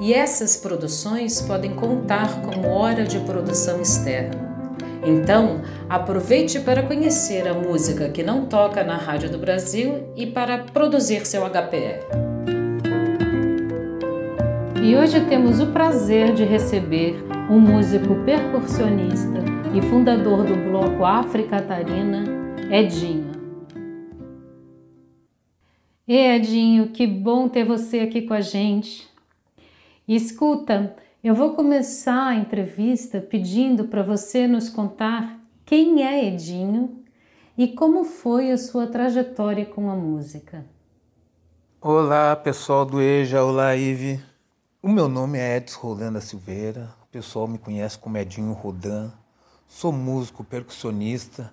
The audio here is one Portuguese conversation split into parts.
e essas produções podem contar como hora de produção externa. Então, aproveite para conhecer a música que não toca na Rádio do Brasil e para produzir seu HPR. E hoje temos o prazer de receber um músico percussionista e fundador do bloco África-Catarina, Edinho. E Edinho, que bom ter você aqui com a gente. E escuta, eu vou começar a entrevista pedindo para você nos contar quem é Edinho e como foi a sua trajetória com a música. Olá, pessoal do EJA, olá, Ive. O meu nome é Edson Rolanda Silveira, o pessoal me conhece como Edinho Rodan. Sou músico, percussionista,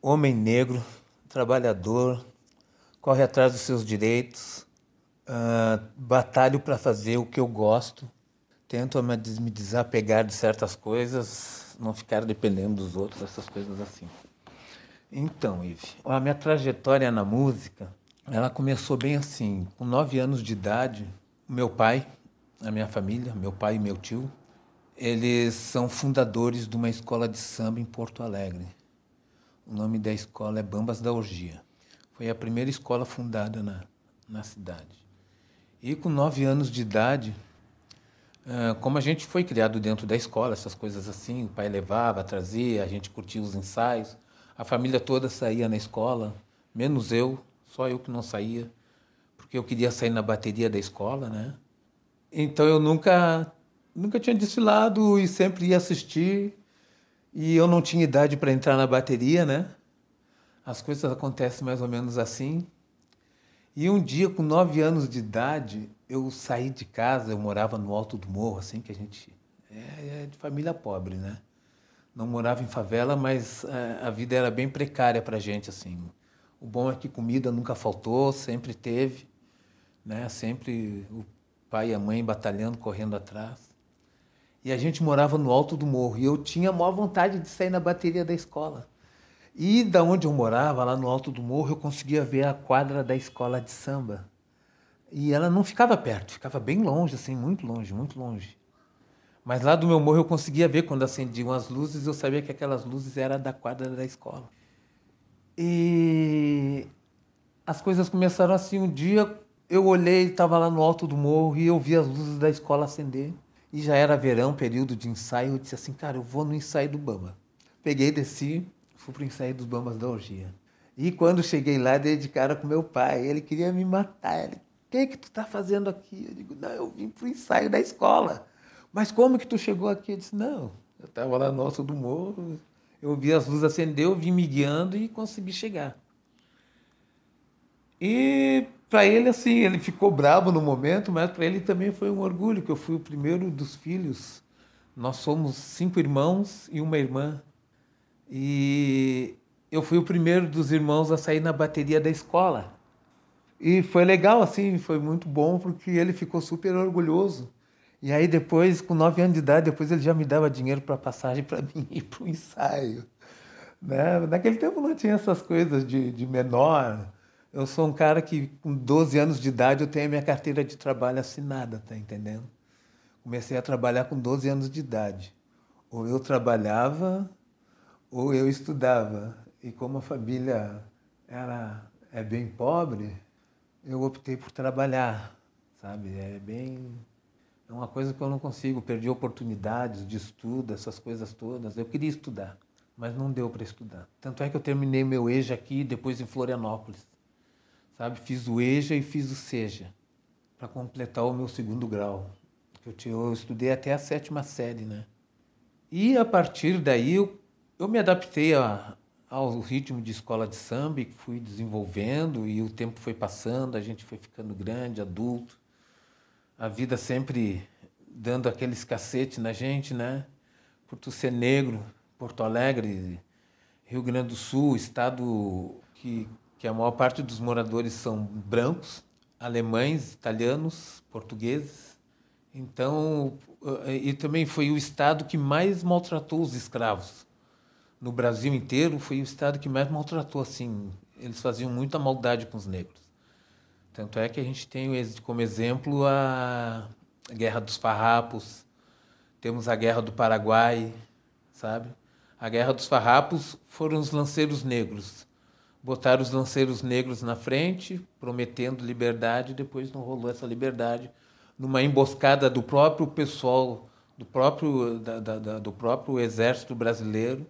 homem negro, trabalhador, corre atrás dos seus direitos, uh, batalho para fazer o que eu gosto, tento me desapegar de certas coisas, não ficar dependendo dos outros, essas coisas assim. Então, Ive, a minha trajetória na música, ela começou bem assim. Com nove anos de idade, meu pai, a minha família, meu pai e meu tio, eles são fundadores de uma escola de samba em Porto Alegre. O nome da escola é Bambas da Orgia. Foi a primeira escola fundada na, na cidade. E com nove anos de idade, como a gente foi criado dentro da escola, essas coisas assim, o pai levava, trazia, a gente curtia os ensaios, a família toda saía na escola, menos eu, só eu que não saía, porque eu queria sair na bateria da escola, né? Então eu nunca, nunca tinha desfilado e sempre ia assistir, e eu não tinha idade para entrar na bateria, né? As coisas acontecem mais ou menos assim. E um dia, com nove anos de idade, eu saí de casa, eu morava no alto do morro, assim, que a gente é, é de família pobre, né? Não morava em favela, mas é, a vida era bem precária para a gente, assim. O bom é que comida nunca faltou, sempre teve, né? Sempre o pai e a mãe batalhando, correndo atrás. E a gente morava no alto do morro e eu tinha a maior vontade de sair na bateria da escola. E da onde eu morava, lá no alto do morro, eu conseguia ver a quadra da escola de samba. E ela não ficava perto, ficava bem longe, assim, muito longe, muito longe. Mas lá do meu morro eu conseguia ver quando acendiam as luzes, eu sabia que aquelas luzes eram da quadra da escola. E as coisas começaram assim. Um dia eu olhei, estava lá no alto do morro e eu vi as luzes da escola acender. E já era verão, período de ensaio. Eu disse assim, cara, eu vou no ensaio do Bamba. Peguei, desci, fui para o ensaio dos Bambas da Orgia. E quando cheguei lá, dei de cara com meu pai. Ele queria me matar. Ele, o que é que tu está fazendo aqui? Eu digo, não, eu vim para o ensaio da escola. Mas como que tu chegou aqui? Eu disse, não, eu estava lá no alto do morro, eu vi as luzes acender, eu vim me guiando e consegui chegar. E para ele, assim, ele ficou bravo no momento, mas para ele também foi um orgulho, que eu fui o primeiro dos filhos. Nós somos cinco irmãos e uma irmã. E eu fui o primeiro dos irmãos a sair na bateria da escola. E foi legal, assim, foi muito bom, porque ele ficou super orgulhoso. E aí depois, com nove anos de idade, depois ele já me dava dinheiro para passagem para mim ir para o ensaio. Né? Naquele tempo não tinha essas coisas de, de menor. Eu sou um cara que, com 12 anos de idade, eu tenho a minha carteira de trabalho assinada, tá entendendo? Comecei a trabalhar com 12 anos de idade. Ou eu trabalhava ou eu estudava. E como a família era, é bem pobre, eu optei por trabalhar, sabe? É bem. É uma coisa que eu não consigo. Perdi oportunidades de estudo, essas coisas todas. Eu queria estudar, mas não deu para estudar. Tanto é que eu terminei meu EJA aqui, depois em Florianópolis. Sabe? Fiz o EJA e fiz o SEJA, para completar o meu segundo grau. Eu, eu estudei até a sétima série, né? E a partir daí eu eu me adaptei a, ao ritmo de escola de samba e fui desenvolvendo e o tempo foi passando, a gente foi ficando grande, adulto. A vida sempre dando aqueles cacetes na gente, né? Por tu ser negro, Porto Alegre, Rio Grande do Sul, estado que, que a maior parte dos moradores são brancos, alemães, italianos, portugueses. Então, e também foi o estado que mais maltratou os escravos. No Brasil inteiro, foi o estado que mais maltratou, assim. Eles faziam muita maldade com os negros. Tanto é que a gente tem como exemplo a Guerra dos Farrapos, temos a Guerra do Paraguai, sabe? A Guerra dos Farrapos foram os lanceiros negros. Botaram os lanceiros negros na frente, prometendo liberdade, depois não rolou essa liberdade numa emboscada do próprio pessoal, do próprio, da, da, do próprio exército brasileiro,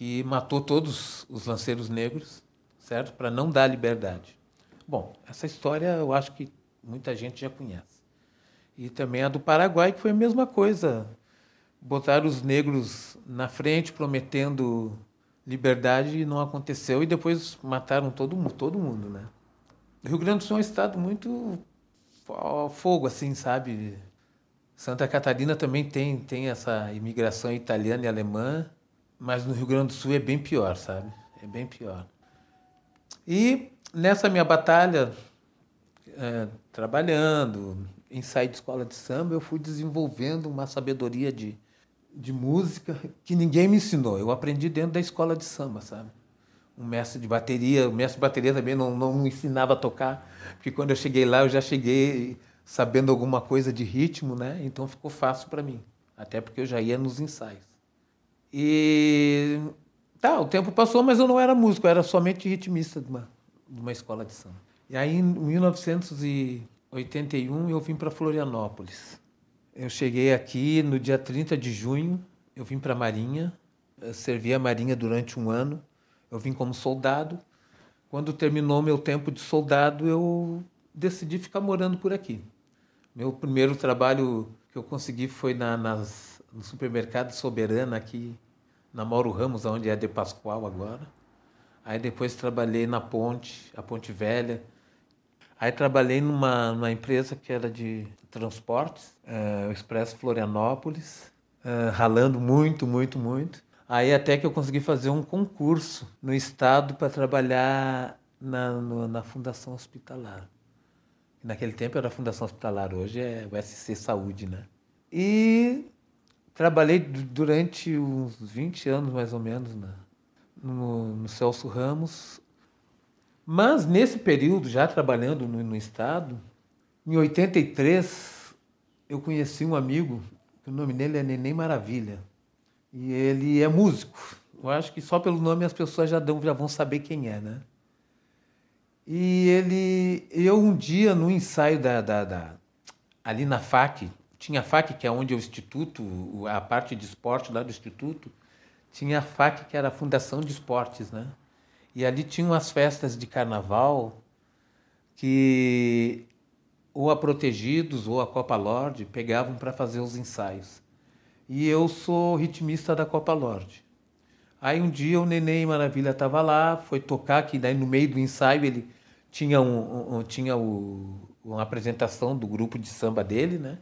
que matou todos os lanceiros negros, certo? Para não dar liberdade. Bom, essa história eu acho que muita gente já conhece. E também a do Paraguai, que foi a mesma coisa. Botaram os negros na frente, prometendo liberdade, e não aconteceu, e depois mataram todo mundo, todo mundo né? O Rio Grande do Sul é um estado muito fogo, assim, sabe? Santa Catarina também tem, tem essa imigração italiana e alemã, mas no Rio Grande do Sul é bem pior, sabe? É bem pior. E nessa minha batalha, é, trabalhando, ensaio de escola de samba, eu fui desenvolvendo uma sabedoria de, de música que ninguém me ensinou. Eu aprendi dentro da escola de samba, sabe? Um mestre de bateria, o mestre de bateria também não, não me ensinava a tocar, porque quando eu cheguei lá eu já cheguei sabendo alguma coisa de ritmo, né? Então ficou fácil para mim, até porque eu já ia nos ensaios. E tá, o tempo passou, mas eu não era músico, eu era somente ritmista de uma, de uma escola de samba. E aí em 1981 eu vim para Florianópolis. Eu cheguei aqui no dia 30 de junho, eu vim para a Marinha, servi a Marinha durante um ano. Eu vim como soldado. Quando terminou meu tempo de soldado, eu decidi ficar morando por aqui. Meu primeiro trabalho que eu consegui foi na, nas, no supermercado Soberana, aqui na Mauro Ramos, onde é de Pascoal agora. Aí depois trabalhei na Ponte, a Ponte Velha. Aí trabalhei numa, numa empresa que era de transportes, é, o Expresso Florianópolis, é, ralando muito, muito, muito. Aí até que eu consegui fazer um concurso no estado para trabalhar na, no, na Fundação Hospitalar. Naquele tempo era a Fundação Hospitalar, hoje é o SC Saúde, né? E trabalhei durante uns 20 anos mais ou menos na, no, no Celso Ramos. Mas nesse período, já trabalhando no, no Estado, em 83, eu conheci um amigo, o nome dele é Neném Maravilha. E ele é músico. Eu acho que só pelo nome as pessoas já, dão, já vão saber quem é, né? E ele, eu um dia no ensaio da, da, da ali na FAC, tinha a FAC que é onde é o instituto, a parte de esporte lá do instituto, tinha a FAC que era a Fundação de Esportes, né? E ali tinham as festas de carnaval que ou a Protegidos ou a Copa Lorde pegavam para fazer os ensaios e eu sou ritmista da Copa Lorde. Aí um dia o Neném Maravilha estava lá, foi tocar, que daí no meio do ensaio ele tinha, um, um tinha o, uma apresentação do grupo de samba dele, né?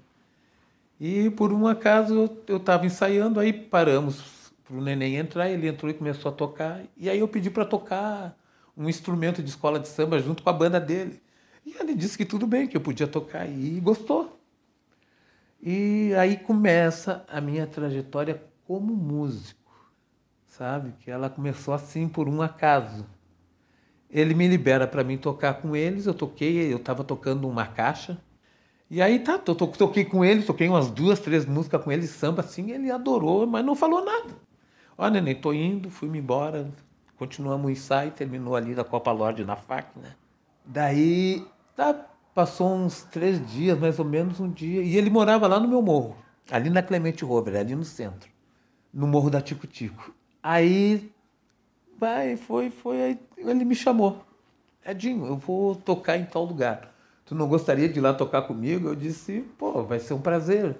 E por um acaso eu estava ensaiando, aí paramos para o Neném entrar, ele entrou e começou a tocar. E aí eu pedi para tocar um instrumento de escola de samba junto com a banda dele. E ele disse que tudo bem, que eu podia tocar e gostou. E aí começa a minha trajetória como músico, sabe? Que ela começou assim por um acaso. Ele me libera para mim tocar com eles, eu toquei, eu estava tocando uma caixa. E aí tá, eu toquei com eles, toquei umas duas, três músicas com ele, samba assim, ele adorou, mas não falou nada. Ó, neném, tô indo, fui-me embora, continuamos o ensaio, terminou ali da Copa Lorde na FAC, né? Daí, tá, Passou uns três dias, mais ou menos, um dia. E ele morava lá no meu morro, ali na Clemente Rover, ali no centro, no morro da Tico Tico. Aí, vai, foi, foi, aí ele me chamou. Edinho, eu vou tocar em tal lugar. Tu não gostaria de ir lá tocar comigo? Eu disse, pô, vai ser um prazer.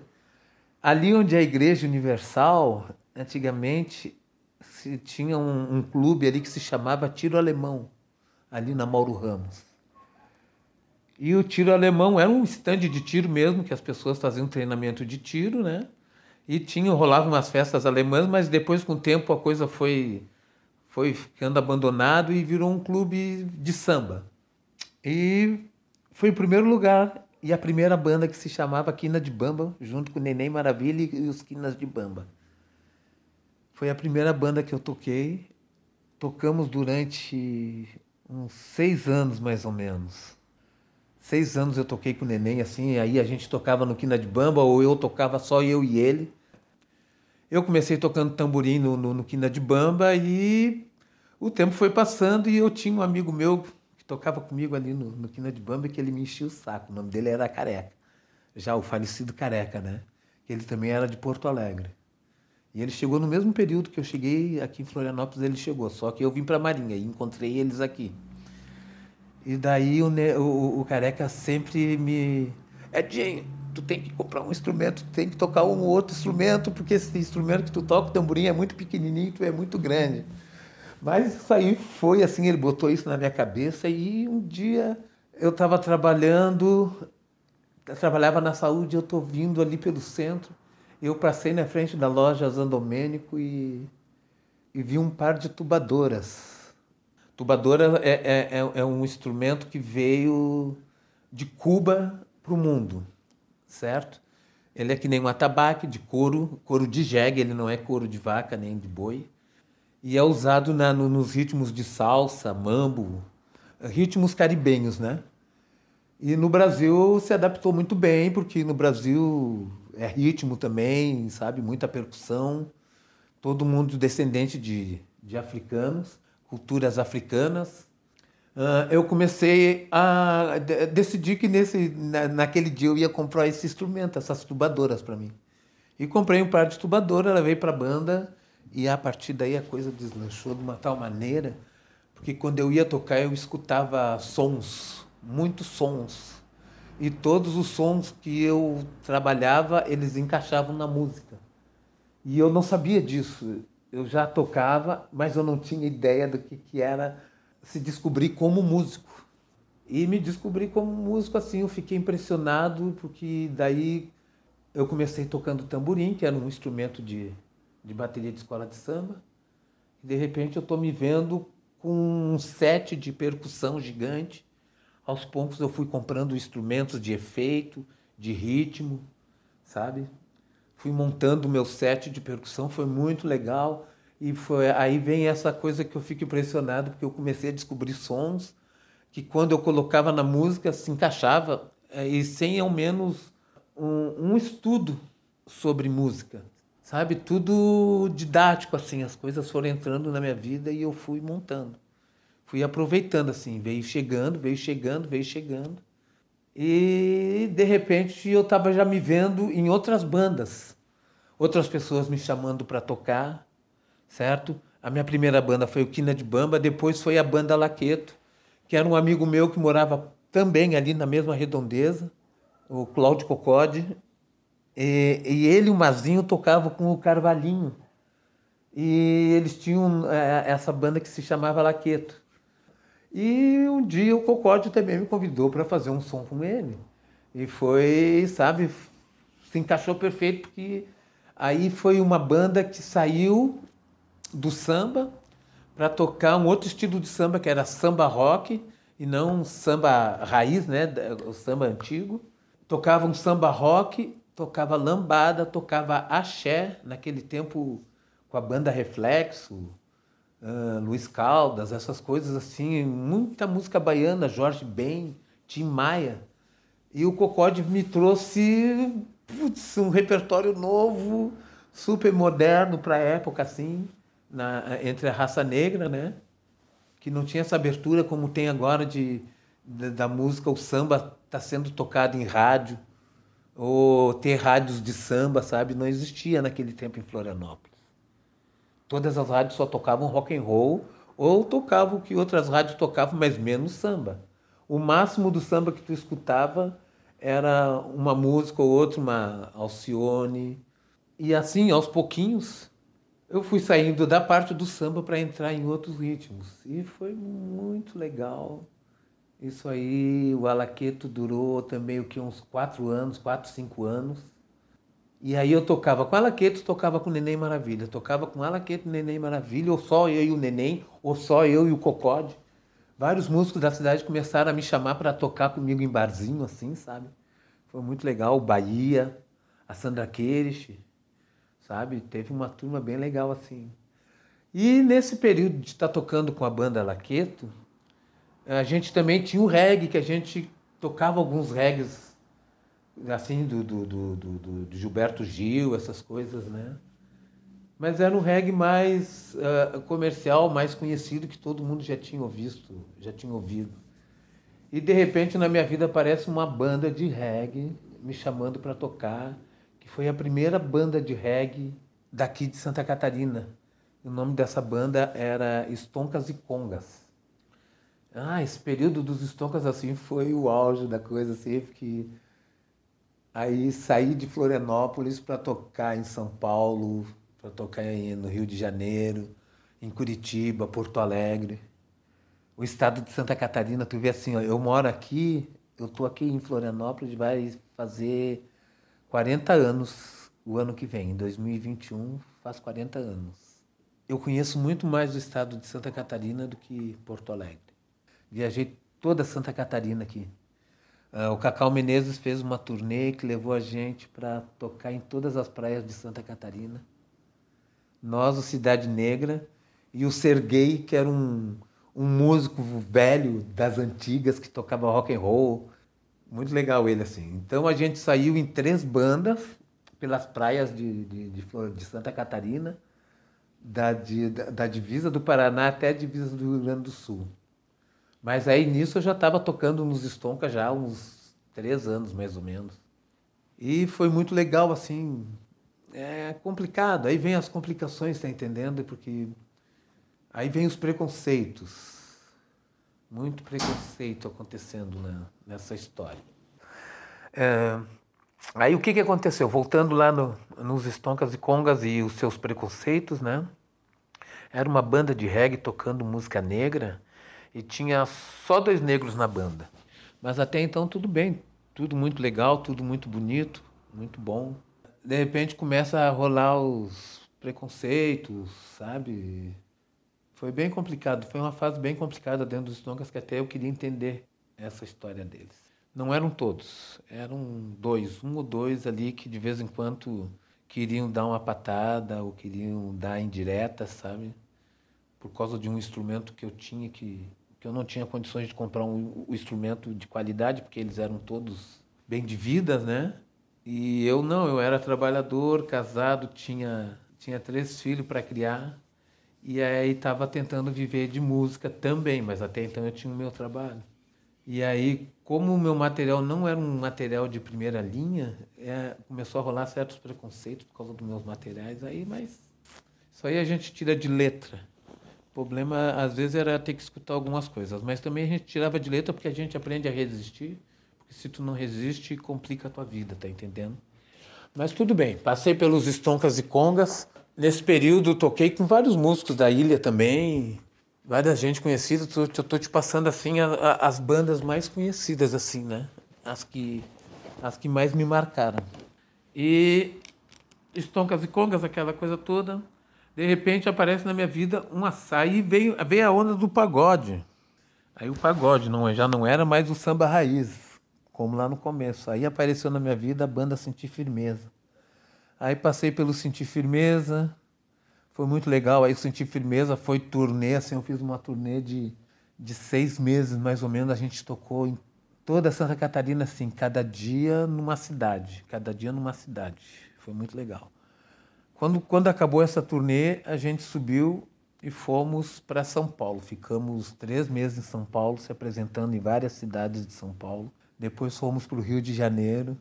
Ali onde é a Igreja Universal, antigamente se tinha um, um clube ali que se chamava Tiro Alemão, ali na Mauro Ramos. E o tiro alemão era um stand de tiro mesmo, que as pessoas faziam treinamento de tiro, né? E tinha, rolava umas festas alemãs, mas depois, com o tempo, a coisa foi, foi ficando abandonado e virou um clube de samba. E foi o primeiro lugar e a primeira banda que se chamava Quina de Bamba, junto com Neném Maravilha e os Quinas de Bamba. Foi a primeira banda que eu toquei. Tocamos durante uns seis anos, mais ou menos. Seis anos eu toquei com o Neném, assim, aí a gente tocava no Quina de Bamba, ou eu tocava só eu e ele. Eu comecei tocando tamborim no, no, no Quina de Bamba e o tempo foi passando e eu tinha um amigo meu tocava comigo ali no, no Quina de Bamba que ele me enchia o saco. O nome dele era Careca. Já o falecido Careca, né? Ele também era de Porto Alegre. E ele chegou no mesmo período que eu cheguei aqui em Florianópolis, ele chegou. Só que eu vim para Marinha e encontrei eles aqui. E daí o, o, o Careca sempre me. Edinho, tu tem que comprar um instrumento, tu tem que tocar um outro instrumento, porque esse instrumento que tu toca, o tamborim, é muito pequenininho, tu é muito grande. Mas isso aí foi assim, ele botou isso na minha cabeça e um dia eu estava trabalhando, eu trabalhava na saúde, eu estou vindo ali pelo centro, eu passei na frente da loja Zandomênico e, e vi um par de tubadoras. Tubadora é, é, é, é um instrumento que veio de Cuba para o mundo, certo? Ele é que nem um atabaque de couro, couro de jegue, ele não é couro de vaca nem de boi e é usado na, no, nos ritmos de salsa, mambo, ritmos caribenhos, né? E no Brasil se adaptou muito bem, porque no Brasil é ritmo também, sabe? Muita percussão. Todo mundo descendente de, de africanos, culturas africanas. Uh, eu comecei a decidir que nesse, na, naquele dia eu ia comprar esse instrumento, essas tubadoras para mim. E comprei um par de tubadoras, levei para a banda e a partir daí a coisa deslanchou de uma tal maneira, porque quando eu ia tocar eu escutava sons, muitos sons. E todos os sons que eu trabalhava, eles encaixavam na música. E eu não sabia disso. Eu já tocava, mas eu não tinha ideia do que, que era se descobrir como músico. E me descobri como músico assim, eu fiquei impressionado, porque daí eu comecei tocando tamborim, que era um instrumento de de bateria de escola de samba. E de repente eu estou me vendo com um set de percussão gigante. Aos poucos eu fui comprando instrumentos de efeito, de ritmo, sabe? Fui montando o meu set de percussão, foi muito legal. E foi aí vem essa coisa que eu fico impressionado, porque eu comecei a descobrir sons que quando eu colocava na música se encaixava eh, e sem ao menos um, um estudo sobre música, sabe? Tudo didático, assim. As coisas foram entrando na minha vida e eu fui montando. Fui aproveitando, assim. Veio chegando, veio chegando, veio chegando. E, de repente, eu estava já me vendo em outras bandas. Outras pessoas me chamando para tocar, certo? A minha primeira banda foi o Quina de Bamba, depois foi a banda Laqueto, que era um amigo meu que morava também ali na mesma redondeza, o Cláudio Cocode, e, e ele e o Mazinho tocavam com o Carvalhinho. E eles tinham é, essa banda que se chamava Laqueto. E um dia o Cocode também me convidou para fazer um som com ele. E foi, sabe, se encaixou perfeito, porque aí foi uma banda que saiu do samba para tocar um outro estilo de samba, que era samba rock, e não samba raiz, né, o samba antigo. Tocava um samba rock tocava lambada, tocava axé, naquele tempo com a banda Reflexo, uh, Luiz Caldas, essas coisas assim, muita música baiana, Jorge Ben, Tim Maia. E o Cocode me trouxe putz, um repertório novo, super moderno para a época, assim, na, entre a raça negra, né? Que não tinha essa abertura como tem agora de, de da música, o samba está sendo tocado em rádio ou ter rádios de samba, sabe? Não existia naquele tempo em Florianópolis. Todas as rádios só tocavam rock and roll ou tocavam o que outras rádios tocavam, mas menos samba. O máximo do samba que tu escutava era uma música ou outra, uma Alcione. E assim, aos pouquinhos, eu fui saindo da parte do samba para entrar em outros ritmos. E foi muito legal. Isso aí, o Alaqueto durou também o que uns quatro anos, quatro, cinco anos. E aí eu tocava com Alaqueto, tocava com Neném Maravilha. Tocava com Alaqueto, Neném Maravilha, ou só eu e o Neném, ou só eu e o Cocode. Vários músicos da cidade começaram a me chamar para tocar comigo em barzinho, assim, sabe? Foi muito legal. O Bahia, a Sandra Queires, sabe? Teve uma turma bem legal, assim. E nesse período de estar tocando com a banda Alaqueto, a gente também tinha o reggae, que a gente tocava alguns reggaes, assim, do, do, do, do, do Gilberto Gil, essas coisas, né? Mas era um reggae mais uh, comercial, mais conhecido, que todo mundo já tinha visto, já tinha ouvido. E de repente na minha vida aparece uma banda de reggae me chamando para tocar, que foi a primeira banda de reggae daqui de Santa Catarina. O nome dessa banda era Estoncas e Congas. Ah, esse período dos Estoncas assim foi o auge da coisa, assim, porque aí saí de Florianópolis para tocar em São Paulo, para tocar no Rio de Janeiro, em Curitiba, Porto Alegre. O estado de Santa Catarina, tu vê assim, ó, eu moro aqui, eu tô aqui em Florianópolis, vai fazer 40 anos o ano que vem, em 2021 faz 40 anos. Eu conheço muito mais o estado de Santa Catarina do que Porto Alegre. Viajei toda Santa Catarina aqui. Uh, o Cacau Menezes fez uma turnê que levou a gente para tocar em todas as praias de Santa Catarina. Nós, o Cidade Negra, e o Serguei, que era um, um músico velho das antigas que tocava rock and roll. Muito legal ele, assim. Então a gente saiu em três bandas pelas praias de, de, de, de Santa Catarina, da, de, da, da divisa do Paraná até a divisa do Rio Grande do Sul. Mas aí nisso eu já estava tocando nos Stonka já há uns três anos, mais ou menos. E foi muito legal, assim. É complicado. Aí vem as complicações, tá entendendo? Porque aí vem os preconceitos. Muito preconceito acontecendo nessa história. É, aí o que, que aconteceu? Voltando lá no, nos Stonkas e Congas e os seus preconceitos, né? Era uma banda de reggae tocando música negra e tinha só dois negros na banda. Mas até então tudo bem, tudo muito legal, tudo muito bonito, muito bom. De repente começa a rolar os preconceitos, sabe? Foi bem complicado, foi uma fase bem complicada dentro dos Stonkas que até eu queria entender essa história deles. Não eram todos, eram dois, um ou dois ali que de vez em quando queriam dar uma patada ou queriam dar indireta, sabe? Por causa de um instrumento que eu tinha que que eu não tinha condições de comprar um, um instrumento de qualidade, porque eles eram todos bem de vida, né? E eu não, eu era trabalhador, casado, tinha, tinha três filhos para criar, e aí estava tentando viver de música também, mas até então eu tinha o meu trabalho. E aí, como o meu material não era um material de primeira linha, é, começou a rolar certos preconceitos por causa dos meus materiais aí, mas isso aí a gente tira de letra. Problema, às vezes, era ter que escutar algumas coisas. Mas também a gente tirava de letra porque a gente aprende a resistir. Porque se tu não resiste, complica a tua vida, tá entendendo? Mas tudo bem. Passei pelos estoncas e congas. Nesse período, toquei com vários músicos da ilha também. Várias gente conhecida. Eu tô te passando, assim, a, a, as bandas mais conhecidas, assim, né? As que, as que mais me marcaram. E estoncas e congas, aquela coisa toda de repente aparece na minha vida um açaí e veio, veio a onda do pagode. Aí o pagode não, já não era mais o samba raiz, como lá no começo. Aí apareceu na minha vida a banda Sentir Firmeza. Aí passei pelo Sentir Firmeza, foi muito legal. Aí o Sentir Firmeza foi turnê, assim, eu fiz uma turnê de, de seis meses mais ou menos. A gente tocou em toda Santa Catarina, assim, cada dia numa cidade, cada dia numa cidade. Foi muito legal. Quando, quando acabou essa turnê, a gente subiu e fomos para São Paulo. Ficamos três meses em São Paulo, se apresentando em várias cidades de São Paulo. Depois fomos para o Rio de Janeiro.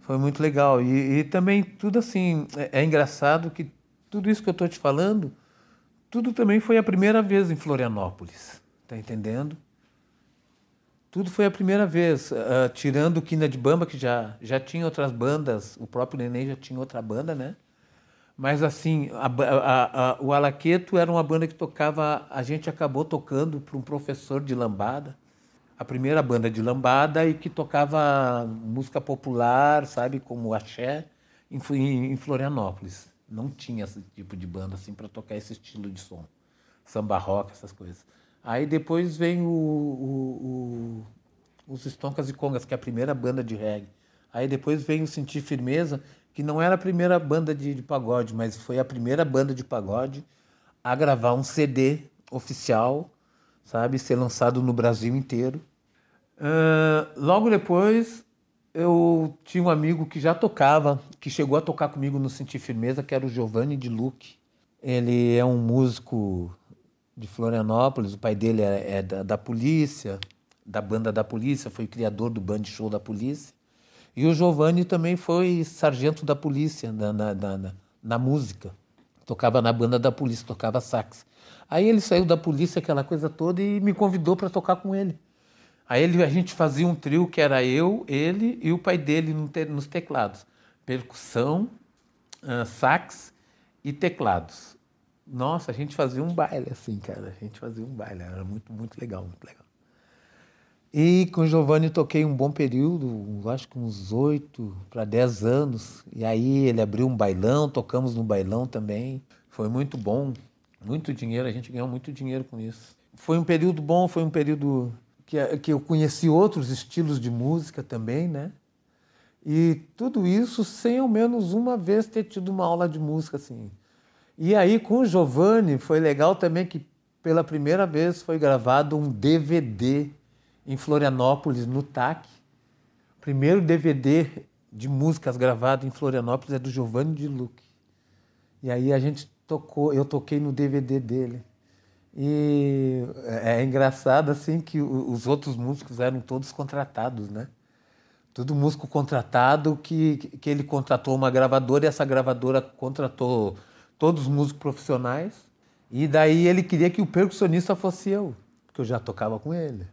Foi muito legal. E, e também tudo assim, é, é, engraçado que tudo isso que eu estou te falando, tudo também foi a primeira vez em Florianópolis. Tá entendendo? Tudo foi a primeira vez, uh, tirando o Quina de Bamba, que já, já tinha outras bandas, o próprio Neném já tinha outra banda, né? Mas assim, a, a, a, o Alaqueto era uma banda que tocava, a gente acabou tocando para um professor de lambada. a primeira banda de lambada e que tocava música popular, sabe, como axé, em, em Florianópolis. Não tinha esse tipo de banda assim para tocar esse estilo de som, samba rock, essas coisas. Aí depois vem o, o, o, os Stoncas e Congas, que é a primeira banda de reggae. Aí depois vem o Sentir Firmeza, que não era a primeira banda de, de pagode, mas foi a primeira banda de pagode a gravar um CD oficial, sabe, ser lançado no Brasil inteiro. Uh, logo depois, eu tinha um amigo que já tocava, que chegou a tocar comigo no Sentir Firmeza, que era o Giovanni de Luque. Ele é um músico de Florianópolis, o pai dele é, é da, da, polícia, da banda da polícia, foi criador do band show da polícia. E o Giovanni também foi sargento da polícia na, na, na, na música tocava na banda da polícia, tocava sax. Aí ele saiu da polícia, aquela coisa toda, e me convidou para tocar com ele. Aí ele, a gente fazia um trio que era eu, ele e o pai dele nos teclados. Percussão, uh, sax e teclados. Nossa, a gente fazia um baile assim, cara. A gente fazia um baile, era muito, muito legal, muito legal. E com o Giovanni toquei um bom período, acho que uns oito para dez anos. E aí ele abriu um bailão, tocamos no bailão também. Foi muito bom, muito dinheiro, a gente ganhou muito dinheiro com isso. Foi um período bom, foi um período que, que eu conheci outros estilos de música também, né? E tudo isso sem ao menos uma vez ter tido uma aula de música assim. E aí com o Giovanni foi legal também que pela primeira vez foi gravado um DVD em Florianópolis, no TAC. O primeiro DVD de músicas gravado em Florianópolis é do Giovanni de Luque. E aí a gente tocou, eu toquei no DVD dele. E é, é engraçado assim que os outros músicos eram todos contratados, né? Tudo músico contratado que, que ele contratou uma gravadora e essa gravadora contratou todos os músicos profissionais. E daí ele queria que o percussionista fosse eu, porque eu já tocava com ele.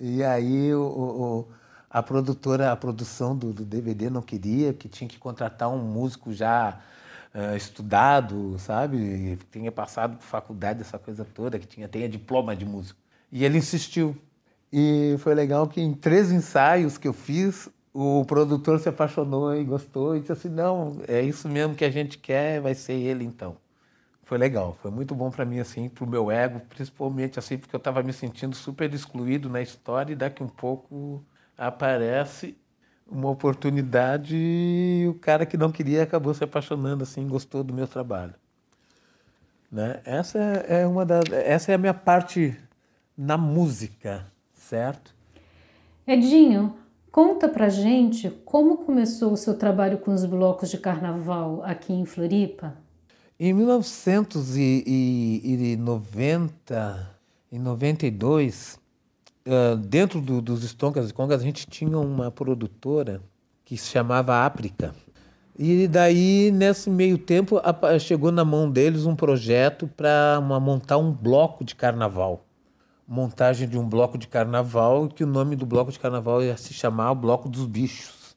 E aí o, o, a produtora, a produção do, do, DVD não queria, que tinha que contratar um músico já uh, estudado, sabe? Que tinha passado por faculdade, essa coisa toda, que tinha, tenha diploma de músico. E ele insistiu. E foi legal que em três ensaios que eu fiz, o produtor se apaixonou e gostou e disse assim: não, é isso mesmo que a gente quer, vai ser ele então foi legal, foi muito bom para mim assim, para o meu ego, principalmente assim porque eu estava me sentindo super excluído na história e daqui um pouco aparece uma oportunidade e o cara que não queria acabou se apaixonando assim, gostou do meu trabalho. Né? Essa é uma da, essa é a minha parte na música, certo? Edinho, conta pra gente como começou o seu trabalho com os blocos de carnaval aqui em Floripa. Em 1990 e 92, uh, dentro do, dos Stoncas e Congas, a gente tinha uma produtora que se chamava Áprica. E daí, nesse meio tempo, chegou na mão deles um projeto para montar um bloco de carnaval. Montagem de um bloco de carnaval, que o nome do bloco de carnaval ia se chamar o Bloco dos Bichos.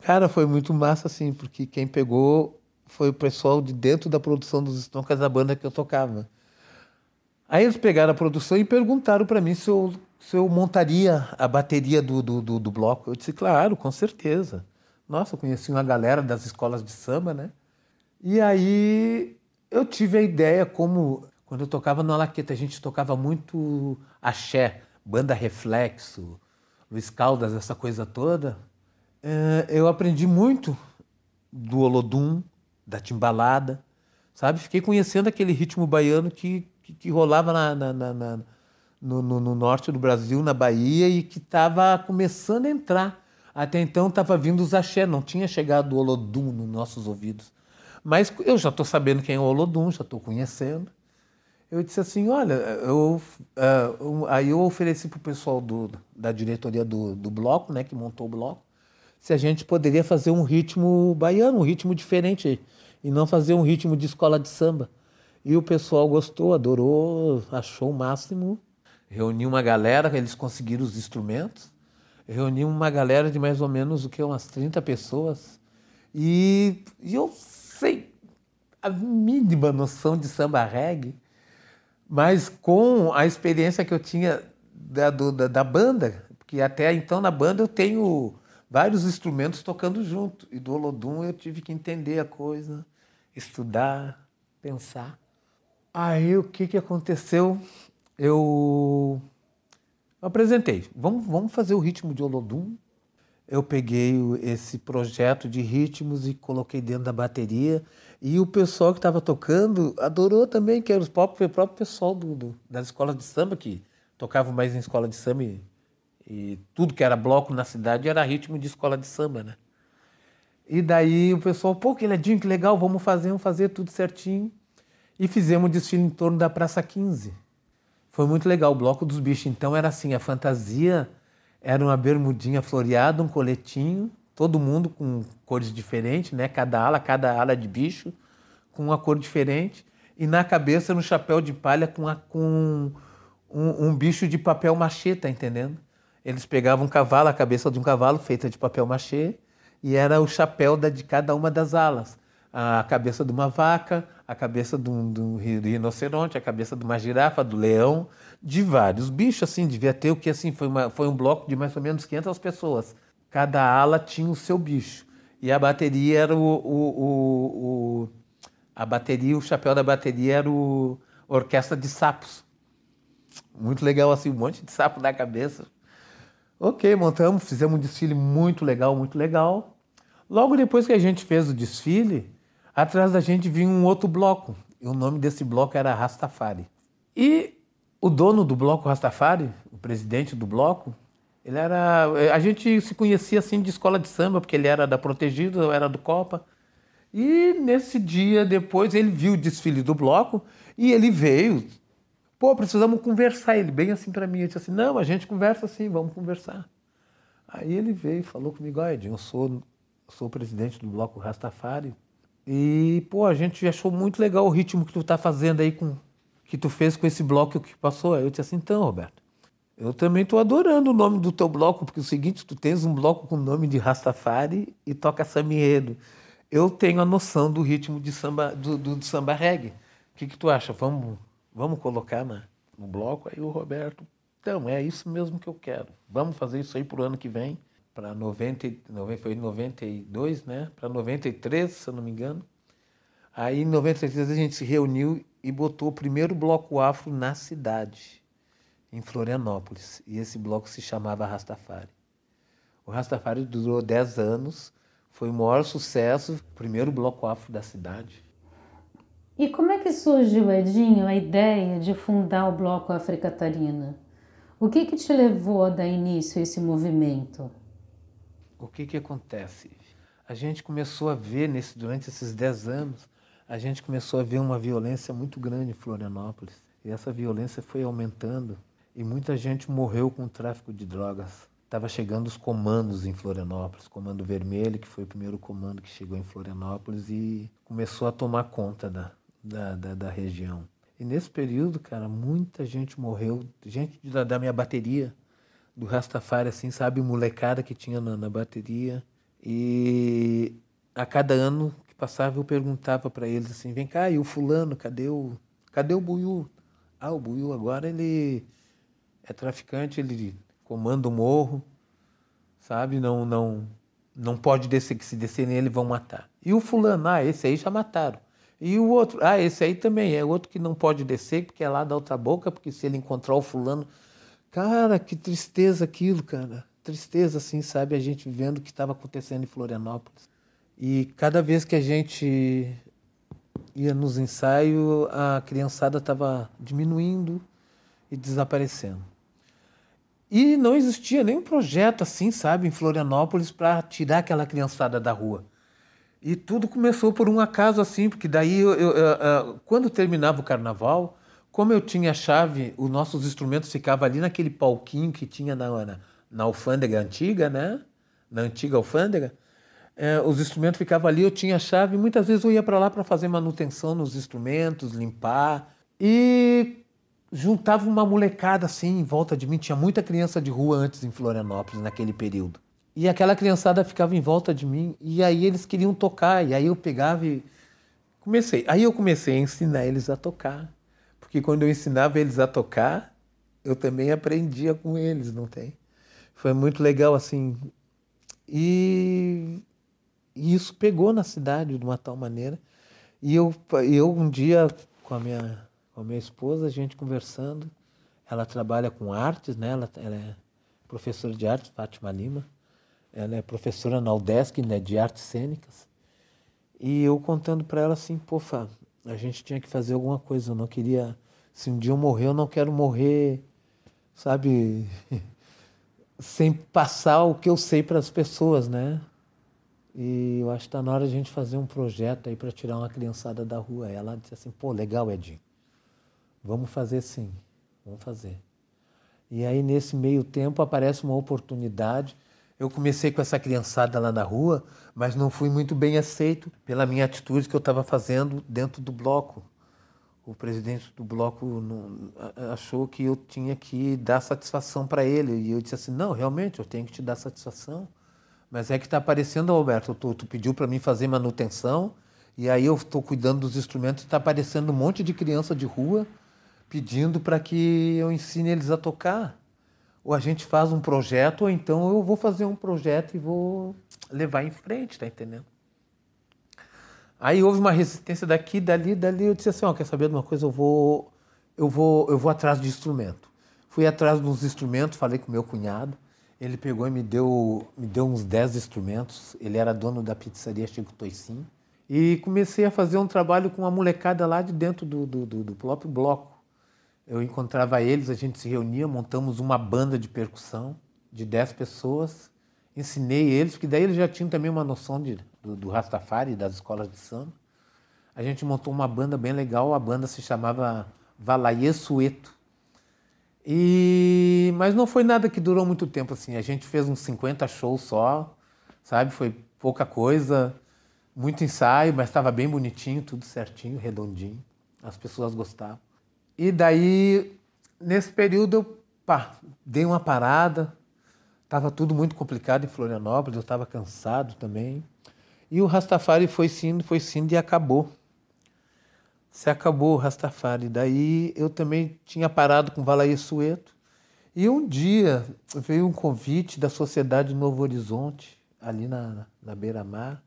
Cara, foi muito massa, assim, porque quem pegou foi o pessoal de dentro da produção dos Stones, da banda que eu tocava. Aí eles pegaram a produção e perguntaram para mim se eu, se eu montaria a bateria do, do, do, do, bloco. Eu disse, claro, com certeza. Nossa, eu conheci uma galera das escolas de samba, né? E aí eu tive a ideia, como quando eu tocava no Alaqueta, a gente tocava muito axé, banda reflexo, Luiz Caldas, essa coisa toda. Eh, eu aprendi muito do Olodum, da timbalada, sabe? Fiquei conhecendo aquele ritmo baiano que, que, que rolava na, na, na, no, no, no, norte do Brasil, na Bahia, e que estava começando a entrar. Até então estava vindo os axé, não tinha chegado o Olodum nos nossos ouvidos. Mas eu já estou sabendo quem é o Olodum, já estou conhecendo. Eu disse assim, olha, eu, uh, aí eu ofereci para o pessoal do, da diretoria do, do bloco, né, que montou o bloco, se a gente poderia fazer um ritmo baiano, um ritmo diferente e não fazer um ritmo de escola de samba. E o pessoal gostou, adorou, achou o máximo. Reuni uma galera, eles conseguiram os instrumentos. Reuni uma galera de mais ou menos o que umas 30 pessoas. E, e eu sei a mínima noção de samba reggae, mas com a experiência que eu tinha da, do, da, da banda, porque até então na banda eu tenho vários instrumentos tocando junto. E do Olodum eu tive que entender a coisa, estudar, pensar. Aí o que, que aconteceu? Eu apresentei. Vamos, vamos fazer o ritmo de Olodum. Eu peguei esse projeto de ritmos e coloquei dentro da bateria. E o pessoal que estava tocando adorou também, que era o próprio, o próprio pessoal do, do, das escolas de samba, que tocavam mais em escola de samba e e tudo que era bloco na cidade era ritmo de escola de samba, né? E daí o pessoal, pô, que ledinho, que legal, vamos fazer, vamos fazer tudo certinho. E fizemos um desfile em torno da Praça 15. Foi muito legal, o Bloco dos Bichos. Então era assim, a fantasia era uma bermudinha floreada, um coletinho, todo mundo com cores diferentes, né? Cada ala, cada ala de bicho com uma cor diferente. E na cabeça, no chapéu de palha com, a, com um, um bicho de papel machê, tá entendendo? Eles pegavam um cavalo, a cabeça de um cavalo feita de papel machê, e era o chapéu de cada uma das alas. A cabeça de uma vaca, a cabeça de um, de um rinoceronte, a cabeça de uma girafa, do leão, de vários bichos, assim, devia ter o que, assim, foi, uma, foi um bloco de mais ou menos 500 pessoas. Cada ala tinha o seu bicho. E a bateria era o, o, o, o a bateria, o chapéu da bateria era o orquestra de sapos. Muito legal, assim, um monte de sapo na cabeça. Ok, montamos, fizemos um desfile muito legal, muito legal. Logo depois que a gente fez o desfile, atrás da gente vinha um outro bloco. E o nome desse bloco era Rastafari. E o dono do bloco Rastafari, o presidente do bloco, ele era. A gente se conhecia assim de escola de samba, porque ele era da Protegido, eu era do Copa. E nesse dia depois ele viu o desfile do bloco e ele veio Pô, precisamos conversar. Ele bem assim para mim, ele disse assim, não, a gente conversa assim, vamos conversar. Aí ele veio e falou comigo, ah, Edinho, eu sou, sou presidente do Bloco Rastafari. E, pô, a gente achou muito legal o ritmo que tu tá fazendo aí com que tu fez com esse bloco que passou. Aí eu disse assim, então, Roberto, eu também estou adorando o nome do teu bloco, porque é o seguinte, tu tens um bloco com o nome de Rastafari e toca samba Eu tenho a noção do ritmo de samba, do, do, do samba reggae. O que, que tu acha? Vamos Vamos colocar na, no bloco. Aí o Roberto, então, é isso mesmo que eu quero. Vamos fazer isso aí para o ano que vem, para 90, foi 92, né? Para 93, se eu não me engano. Aí em 93 a gente se reuniu e botou o primeiro bloco afro na cidade, em Florianópolis. E esse bloco se chamava Rastafari. O Rastafari durou 10 anos, foi o maior sucesso, primeiro bloco afro da cidade. E como é que surgiu, Edinho, a ideia de fundar o Bloco Africatarina? O que, que te levou a dar início a esse movimento? O que, que acontece? A gente começou a ver, nesse, durante esses dez anos, a gente começou a ver uma violência muito grande em Florianópolis. E essa violência foi aumentando e muita gente morreu com o tráfico de drogas. Estava chegando os comandos em Florianópolis, Comando Vermelho, que foi o primeiro comando que chegou em Florianópolis e começou a tomar conta da, da, da, da região. E nesse período, cara, muita gente morreu, gente da, da minha bateria, do Rastafari, assim, sabe, molecada que tinha na, na bateria. E a cada ano que passava eu perguntava para eles assim, vem cá, e o fulano, cadê o, cadê o Buiu? Ah, o Buiu agora ele é traficante, ele comanda o morro, sabe? Não, não, não pode descer, que se descer nele vão matar. E o fulano, ah, esse aí já mataram. E o outro, ah, esse aí também é outro que não pode descer, porque é lá da outra boca, porque se ele encontrar o fulano. Cara, que tristeza aquilo, cara. Tristeza, assim, sabe? A gente vendo o que estava acontecendo em Florianópolis. E cada vez que a gente ia nos ensaios, a criançada estava diminuindo e desaparecendo. E não existia nenhum projeto assim, sabe, em Florianópolis para tirar aquela criançada da rua. E tudo começou por um acaso assim, porque daí, eu, eu, eu, quando terminava o carnaval, como eu tinha chave, os nossos instrumentos ficavam ali naquele palquinho que tinha na, na, na alfândega antiga, né? Na antiga alfândega. É, os instrumentos ficavam ali, eu tinha chave, muitas vezes eu ia para lá para fazer manutenção nos instrumentos, limpar. E juntava uma molecada assim em volta de mim. Tinha muita criança de rua antes em Florianópolis, naquele período. E aquela criançada ficava em volta de mim e aí eles queriam tocar e aí eu pegava e comecei. Aí eu comecei a ensinar eles a tocar, porque quando eu ensinava eles a tocar, eu também aprendia com eles, não tem? Foi muito legal assim. E, e isso pegou na cidade de uma tal maneira. E eu, eu um dia com a minha, com a minha esposa, a gente conversando, ela trabalha com artes, né? Ela, ela é professora de artes, Fátima Lima. Ela é professora na UDESC, né, de artes cênicas. E eu contando para ela assim, pô, Fá, a gente tinha que fazer alguma coisa. Eu não queria. Se um dia eu morrer, eu não quero morrer, sabe, sem passar o que eu sei para as pessoas, né? E eu acho que está na hora de a gente fazer um projeto aí para tirar uma criançada da rua. Ela disse assim: pô, legal, Edinho. Vamos fazer sim, vamos fazer. E aí, nesse meio tempo, aparece uma oportunidade. Eu comecei com essa criançada lá na rua, mas não fui muito bem aceito pela minha atitude que eu estava fazendo dentro do bloco. O presidente do bloco não, achou que eu tinha que dar satisfação para ele. E eu disse assim: não, realmente, eu tenho que te dar satisfação. Mas é que está aparecendo, Alberto, tu, tu pediu para mim fazer manutenção, e aí eu estou cuidando dos instrumentos, está aparecendo um monte de criança de rua pedindo para que eu ensine eles a tocar ou a gente faz um projeto, ou então eu vou fazer um projeto e vou levar em frente, tá entendendo? Aí houve uma resistência daqui, dali, dali. Eu disse assim, ó, quer saber de uma coisa? Eu vou, eu vou, eu vou atrás de instrumento. Fui atrás dos instrumentos, falei com meu cunhado. Ele pegou e me deu, me deu uns 10 instrumentos. Ele era dono da pizzaria Chico Toicin. E comecei a fazer um trabalho com uma molecada lá de dentro do, do, do, do próprio bloco. Eu encontrava eles, a gente se reunia, montamos uma banda de percussão de 10 pessoas, ensinei eles, porque daí eles já tinham também uma noção de, do, do Rastafari, das escolas de samba. A gente montou uma banda bem legal, a banda se chamava Valaie Sueto. E... Mas não foi nada que durou muito tempo assim. A gente fez uns 50 shows só, sabe? Foi pouca coisa, muito ensaio, mas estava bem bonitinho, tudo certinho, redondinho. As pessoas gostavam. E daí, nesse período, eu pá, dei uma parada. Estava tudo muito complicado em Florianópolis, eu estava cansado também. E o Rastafari foi sim, foi sim e acabou. Se acabou o Rastafari. Daí eu também tinha parado com Valaí Sueto. E um dia veio um convite da Sociedade Novo Horizonte, ali na, na beira-mar.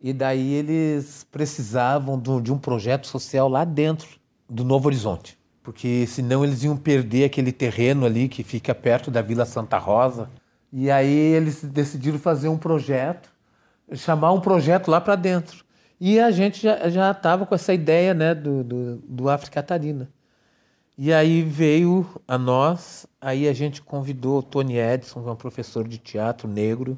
E daí eles precisavam de um projeto social lá dentro do Novo Horizonte porque senão eles iam perder aquele terreno ali que fica perto da Vila Santa Rosa. E aí eles decidiram fazer um projeto, chamar um projeto lá para dentro. E a gente já estava com essa ideia né, do, do, do África Catarina. E aí veio a nós, aí a gente convidou o Tony Edson, que é um professor de teatro negro,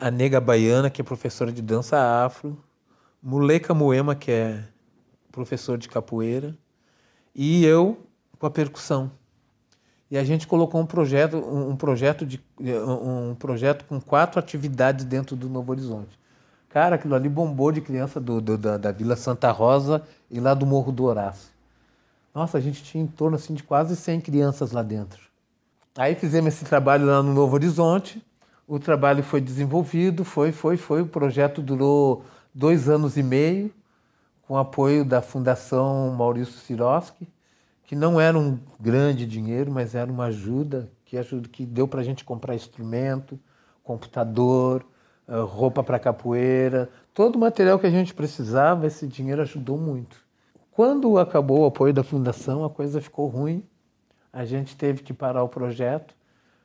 a Nega Baiana, que é professora de dança afro, Muleca Moema, que é professor de capoeira, e eu com a percussão. E a gente colocou um projeto, um projeto, de, um projeto com quatro atividades dentro do Novo Horizonte. Cara, aquilo ali bombou de criança do, do da, da, Vila Santa Rosa e lá do Morro do Horácio. Nossa, a gente tinha em torno assim, de quase 100 crianças lá dentro. Aí fizemos esse trabalho lá no Novo Horizonte. O trabalho foi desenvolvido, foi, foi, foi. O projeto durou dois anos e meio com apoio da Fundação Maurício Siroski, que não era um grande dinheiro, mas era uma ajuda que, ajuda, que deu para a gente comprar instrumento, computador, eh, roupa para capoeira, todo o material que a gente precisava, esse dinheiro ajudou muito. Quando acabou o apoio da fundação, a coisa ficou ruim. A gente teve que parar o projeto,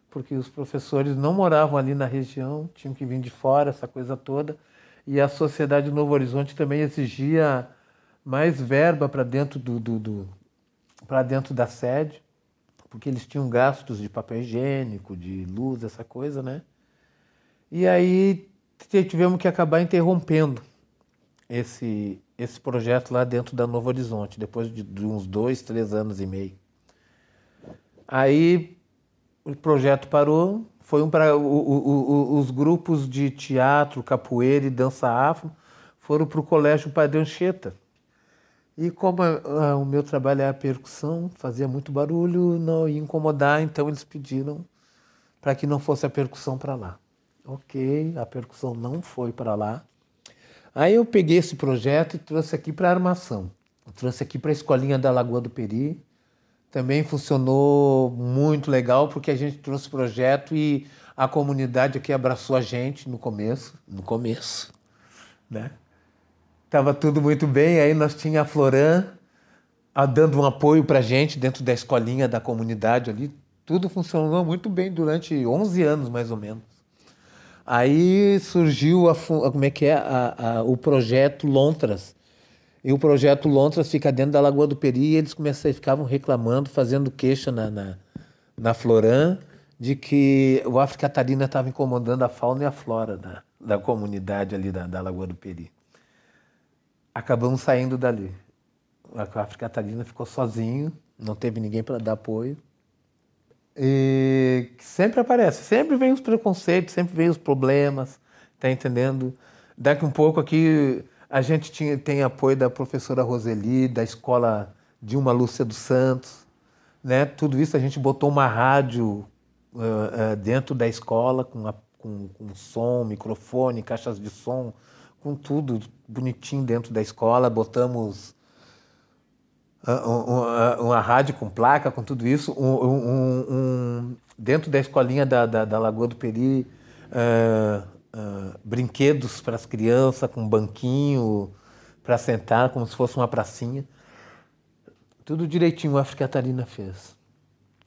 porque os professores não moravam ali na região, tinham que vir de fora, essa coisa toda. E a Sociedade Novo Horizonte também exigia mais verba para dentro do, do, do para dentro da sede, porque eles tinham gastos de papel higiênico, de luz, essa coisa, né? E aí tivemos que acabar interrompendo esse esse projeto lá dentro da Novo Horizonte, depois de, de uns dois, três anos e meio. Aí o projeto parou, foi um para os grupos de teatro, capoeira e dança afro foram para o Colégio Padre Anchieta. E como uh, o meu trabalho é a percussão, fazia muito barulho, não ia incomodar, então eles pediram para que não fosse a percussão para lá. Ok, a percussão não foi para lá. Aí eu peguei esse projeto e trouxe aqui para a armação. Eu trouxe aqui para a escolinha da Lagoa do Peri, também funcionou muito legal porque a gente trouxe projeto e a comunidade aqui abraçou a gente no começo, no começo, né? Tava tudo muito bem, aí nós tinha a Floran dando um apoio para a gente dentro da escolinha da comunidade ali. Tudo funcionou muito bem durante 11 anos, mais ou menos. Aí surgiu a, como é que é a, a, o projeto Lontras, e o projeto Lontras fica dentro da Lagoa do Peri e eles começaram, ficavam reclamando, fazendo queixa na, na, na Floran de que o África Catarina estava incomodando a fauna e a flora da, da comunidade ali da, da Lagoa do Peri. Acabamos saindo dali. A África ficou sozinho, não teve ninguém para dar apoio. E sempre aparece, sempre vem os preconceitos, sempre vem os problemas, tá entendendo? Daqui um pouco aqui a gente tinha, tem apoio da professora Roseli, da escola Dilma Lúcia dos Santos. Né? Tudo isso a gente botou uma rádio uh, uh, dentro da escola, com, a, com, com som, microfone, caixas de som, com tudo bonitinho dentro da escola. Botamos uh, uma, uma rádio com placa, com tudo isso. Um, um, um, dentro da escolinha da, da, da Lagoa do Peri, uh, brinquedos para as crianças, com banquinho para sentar, como se fosse uma pracinha. Tudo direitinho a Catarina fez.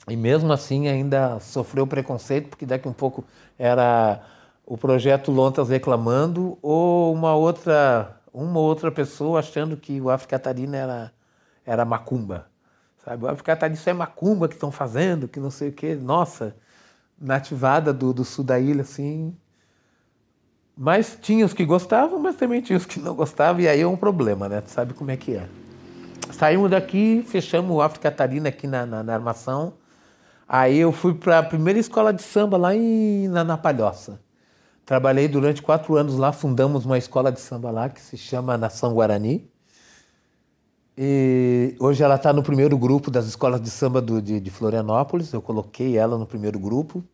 E mesmo assim ainda sofreu preconceito, porque daqui um pouco era o projeto Lontas reclamando ou uma outra uma outra pessoa achando que o África Catarina era, era macumba. Sabe? O África Catarina isso é macumba que estão fazendo, que não sei o quê. Nossa, nativada do, do sul da ilha, assim, mas tinha os que gostavam, mas também tinha os que não gostavam, e aí é um problema, né? Tu sabe como é que é. Saímos daqui, fechamos o África Catarina aqui na, na, na, armação. Aí eu fui para a primeira escola de samba lá em, na, na Palhoça. Trabalhei durante quatro anos lá, fundamos uma escola de samba lá que se chama Nação Guarani. E hoje ela está no primeiro grupo das escolas de samba do, de, de Florianópolis. Eu coloquei ela no primeiro grupo.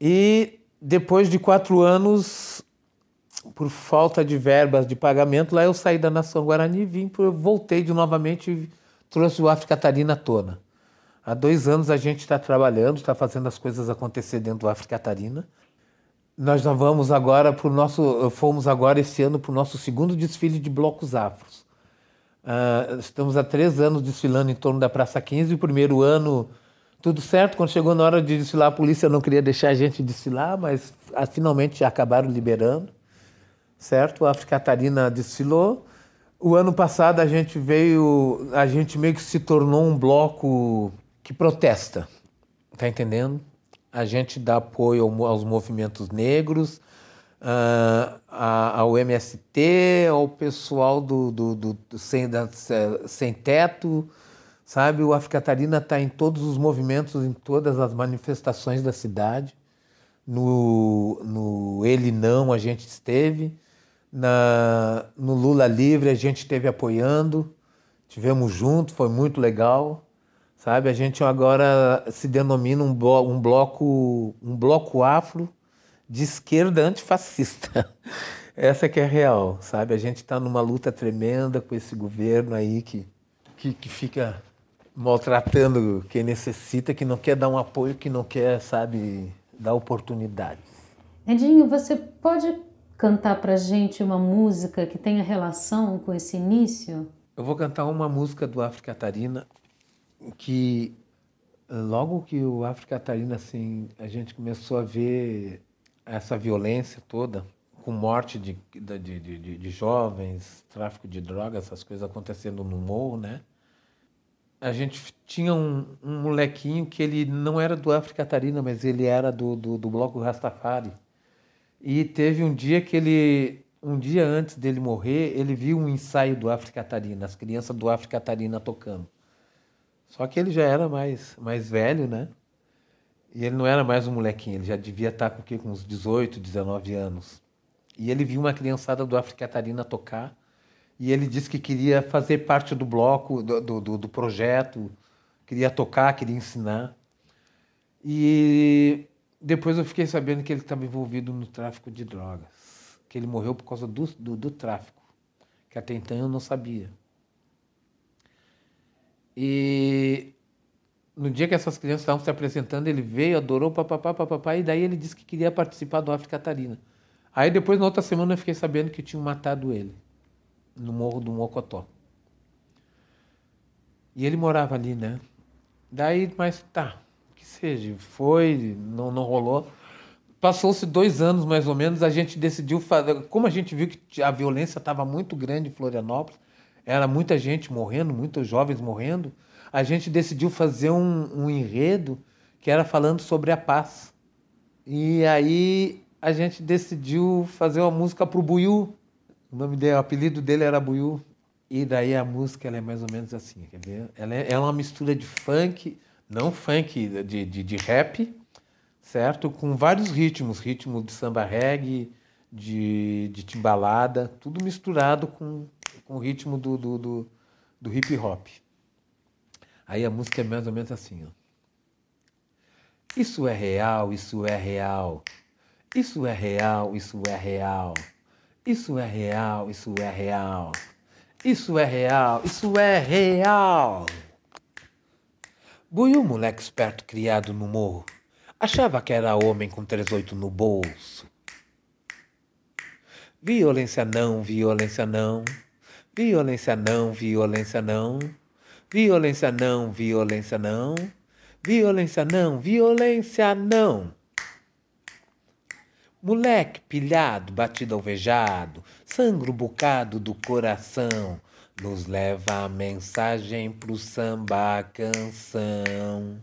E depois de quatro anos, por falta de verbas de pagamento, lá eu saí da Nação Guarani e vim, voltei de novamente e trouxe o África Catarina à tona. Há dois anos a gente está trabalhando, está fazendo as coisas acontecer dentro do África Catarina. Nós vamos agora para o nosso, fomos agora esse ano para o nosso segundo desfile de blocos afros. Uh, estamos há três anos desfilando em torno da Praça 15. O primeiro ano tudo certo. Quando chegou na hora de desfilar, a polícia não queria deixar a gente desfilar, mas ah, finalmente acabaram liberando, certo? A África Catarina desfilou. O ano passado a gente veio, a gente meio que se tornou um bloco que protesta, tá entendendo? A gente dá apoio aos movimentos negros, uh, ao MST, ao pessoal do, do, do, do sem, da, sem teto, sabe? O África Catarina está em todos os movimentos, em todas as manifestações da cidade. No, no Ele Não a gente esteve, na, no Lula Livre a gente esteve apoiando, tivemos junto, foi muito legal, sabe? A gente agora se denomina um, blo um bloco um bloco afro de esquerda antifascista. Essa que é real, sabe? A gente está numa luta tremenda com esse governo aí que, que, que fica maltratando quem necessita, que não quer dar um apoio, que não quer, sabe, dar oportunidades. Edinho, você pode cantar pra gente uma música que tenha relação com esse início? Eu vou cantar uma música do África Catarina que logo que o África Catarina assim, a gente começou a ver essa violência toda, com morte de, de, de, de jovens, tráfico de drogas, essas coisas acontecendo no morro, né? a gente tinha um, um, molequinho que ele não era do África Catarina, mas ele era do, do, do, bloco Rastafari. E teve um dia que ele, um dia antes dele morrer, ele viu um ensaio do África Catarina, as crianças do África Catarina tocando. Só que ele já era mais, mais velho, né? E ele não era mais um molequinho, ele já devia estar com, com uns 18, 19 anos. E ele viu uma criançada do África Catarina tocar e ele disse que queria fazer parte do bloco, do, do, do projeto, queria tocar, queria ensinar. E depois eu fiquei sabendo que ele estava envolvido no tráfico de drogas, que ele morreu por causa do, do, do tráfico, que até então eu não sabia. E no dia que essas crianças estavam se apresentando, ele veio, adorou, papapá, papapá, e daí ele disse que queria participar do África Catarina. Aí depois, na outra semana, eu fiquei sabendo que tinham matado ele, no Morro do Mocotó. E ele morava ali, né? Daí, mas tá, que seja, foi, não, não rolou. Passou-se dois anos mais ou menos, a gente decidiu fazer. Como a gente viu que a violência estava muito grande em Florianópolis, era muita gente morrendo, muitos jovens morrendo, a gente decidiu fazer um, um enredo que era falando sobre a paz. E aí a gente decidiu fazer uma música para o Buiú. O nome dele, o apelido dele era Buiú. E daí a música ela é mais ou menos assim, quer ver? Ela é, é uma mistura de funk, não funk, de, de, de rap, certo? Com vários ritmos, ritmo de samba reggae, de, de timbalada, tudo misturado com, com o ritmo do, do, do, do hip hop. Aí a música é mais ou menos assim, ó. Isso é real, isso é real. Isso é real, isso é real. Isso é real, isso é real. Isso é real, isso é real. Buiu, moleque esperto criado no morro, achava que era homem com três oito no bolso. Violência não, violência não. Violência não, violência não. Violência não, violência não. Violência não, violência não. Moleque pilhado, batido alvejado, sangue um bocado do coração, nos leva a mensagem pro samba canção.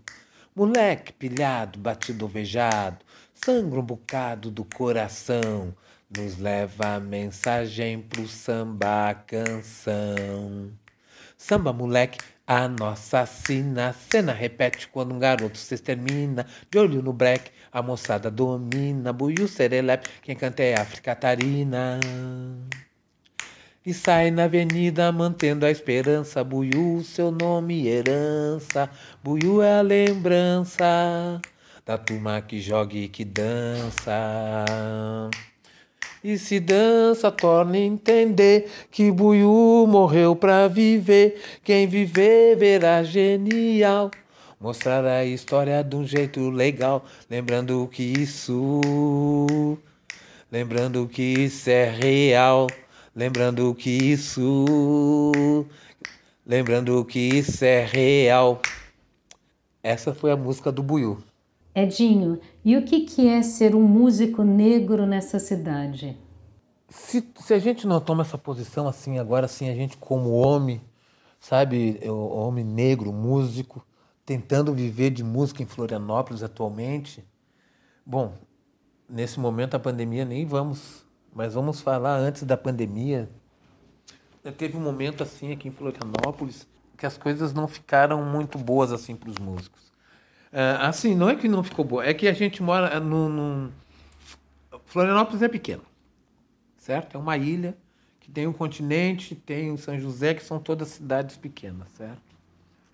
Moleque pilhado, batido alvejado, sangue um bocado do coração, nos leva a mensagem pro samba canção. Samba moleque, a nossa sina. Cena repete quando um garoto se extermina. De olho no break, a moçada domina. Buiu serelepe, quem canta é África Tarina. E sai na avenida mantendo a esperança. Buiu, seu nome herança. Buiu é a lembrança da turma que joga e que dança. E se dança, torna entender que Buiú morreu pra viver. Quem viver verá genial. Mostrar a história de um jeito legal. Lembrando que isso. Lembrando que isso é real. Lembrando que isso. Lembrando que isso é real. Essa foi a música do Buiú. Edinho, e o que, que é ser um músico negro nessa cidade? Se, se a gente não toma essa posição assim, agora sim, a gente como homem, sabe, homem negro, músico, tentando viver de música em Florianópolis atualmente, bom, nesse momento da pandemia nem vamos, mas vamos falar antes da pandemia. Teve um momento assim aqui em Florianópolis que as coisas não ficaram muito boas assim para os músicos. É, assim, não é que não ficou boa, é que a gente mora no... Florianópolis é pequeno, certo? É uma ilha que tem um continente, tem o São José, que são todas cidades pequenas, certo?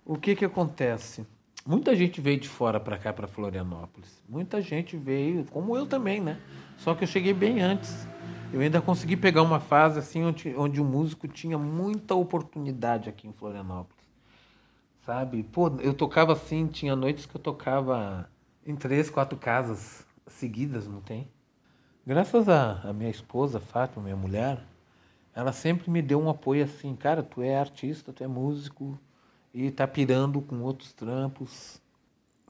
O que que acontece? Muita gente veio de fora para cá, para Florianópolis. Muita gente veio, como eu também, né? Só que eu cheguei bem antes. Eu ainda consegui pegar uma fase assim onde, onde o músico tinha muita oportunidade aqui em Florianópolis sabe? Pô, eu tocava assim, tinha noites que eu tocava em três, quatro casas seguidas, não tem? Graças a, a minha esposa, Fátima, minha mulher, ela sempre me deu um apoio assim, cara, tu é artista, tu é músico e tá pirando com outros trampos.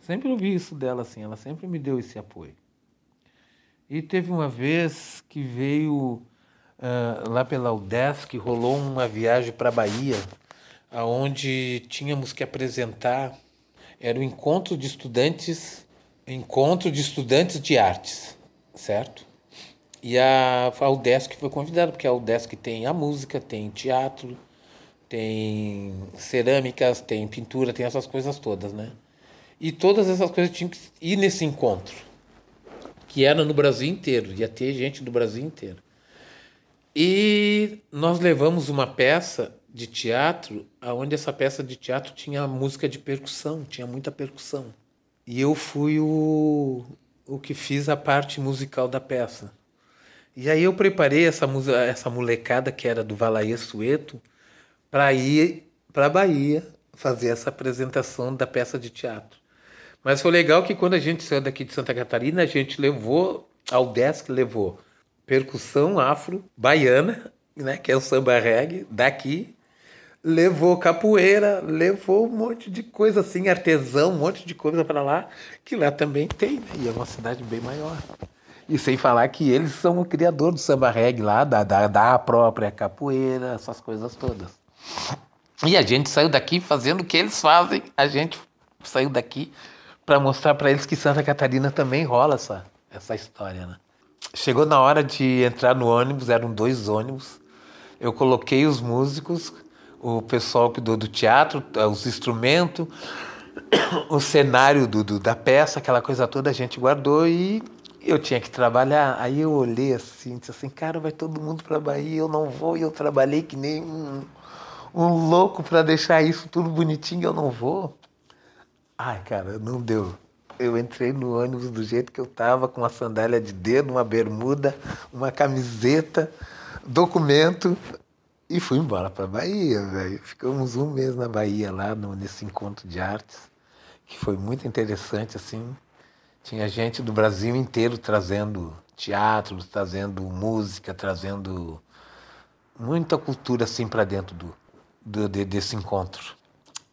Sempre ouvi isso dela assim, ela sempre me deu esse apoio. E teve uma vez que veio uh, lá pela UDESC, rolou uma viagem para Bahia aonde tínhamos que apresentar era o encontro de estudantes, encontro de estudantes de artes, certo? E a, a UDESC foi convidada, porque a UDESC tem a música, tem teatro, tem cerâmicas, tem pintura, tem essas coisas todas, né? E todas essas coisas tinham que ir nesse encontro, que era no Brasil inteiro, ia ter gente do Brasil inteiro. E nós levamos uma peça de teatro, aonde essa peça de teatro tinha música de percussão, tinha muita percussão. E eu fui o, o que fiz a parte musical da peça. E aí eu preparei essa, essa molecada que era do Valaia Sueto para ir para Bahia fazer essa apresentação da peça de teatro. Mas foi legal que quando a gente saiu daqui de Santa Catarina, a gente levou, ao desk levou percussão afro, baiana, né, que é o samba reggae, daqui, levou capoeira, levou um monte de coisa assim, artesão, um monte de coisa para lá, que lá também tem, né? e é uma cidade bem maior. E sem falar que eles são o criador do samba reggae lá, da, da, da própria capoeira, essas coisas todas. E a gente saiu daqui fazendo o que eles fazem, a gente saiu daqui para mostrar para eles que Santa Catarina também rola essa, essa história, né? Chegou na hora de entrar no ônibus, eram dois ônibus. Eu coloquei os músicos, o pessoal do, do teatro, os instrumentos, o cenário do, do, da peça, aquela coisa toda, a gente guardou e eu tinha que trabalhar. Aí eu olhei assim, disse assim, cara, vai todo mundo para Bahia, eu não vou. E eu trabalhei que nem um, um louco para deixar isso tudo bonitinho, eu não vou. Ai, cara, não deu. Eu entrei no ônibus do jeito que eu tava, com uma sandália de dedo, uma bermuda, uma camiseta, documento e fui embora para Bahia, velho. Ficamos um mês na Bahia lá no, nesse encontro de artes, que foi muito interessante assim. Tinha gente do Brasil inteiro trazendo teatro, trazendo música, trazendo muita cultura assim para dentro do, do de, desse encontro.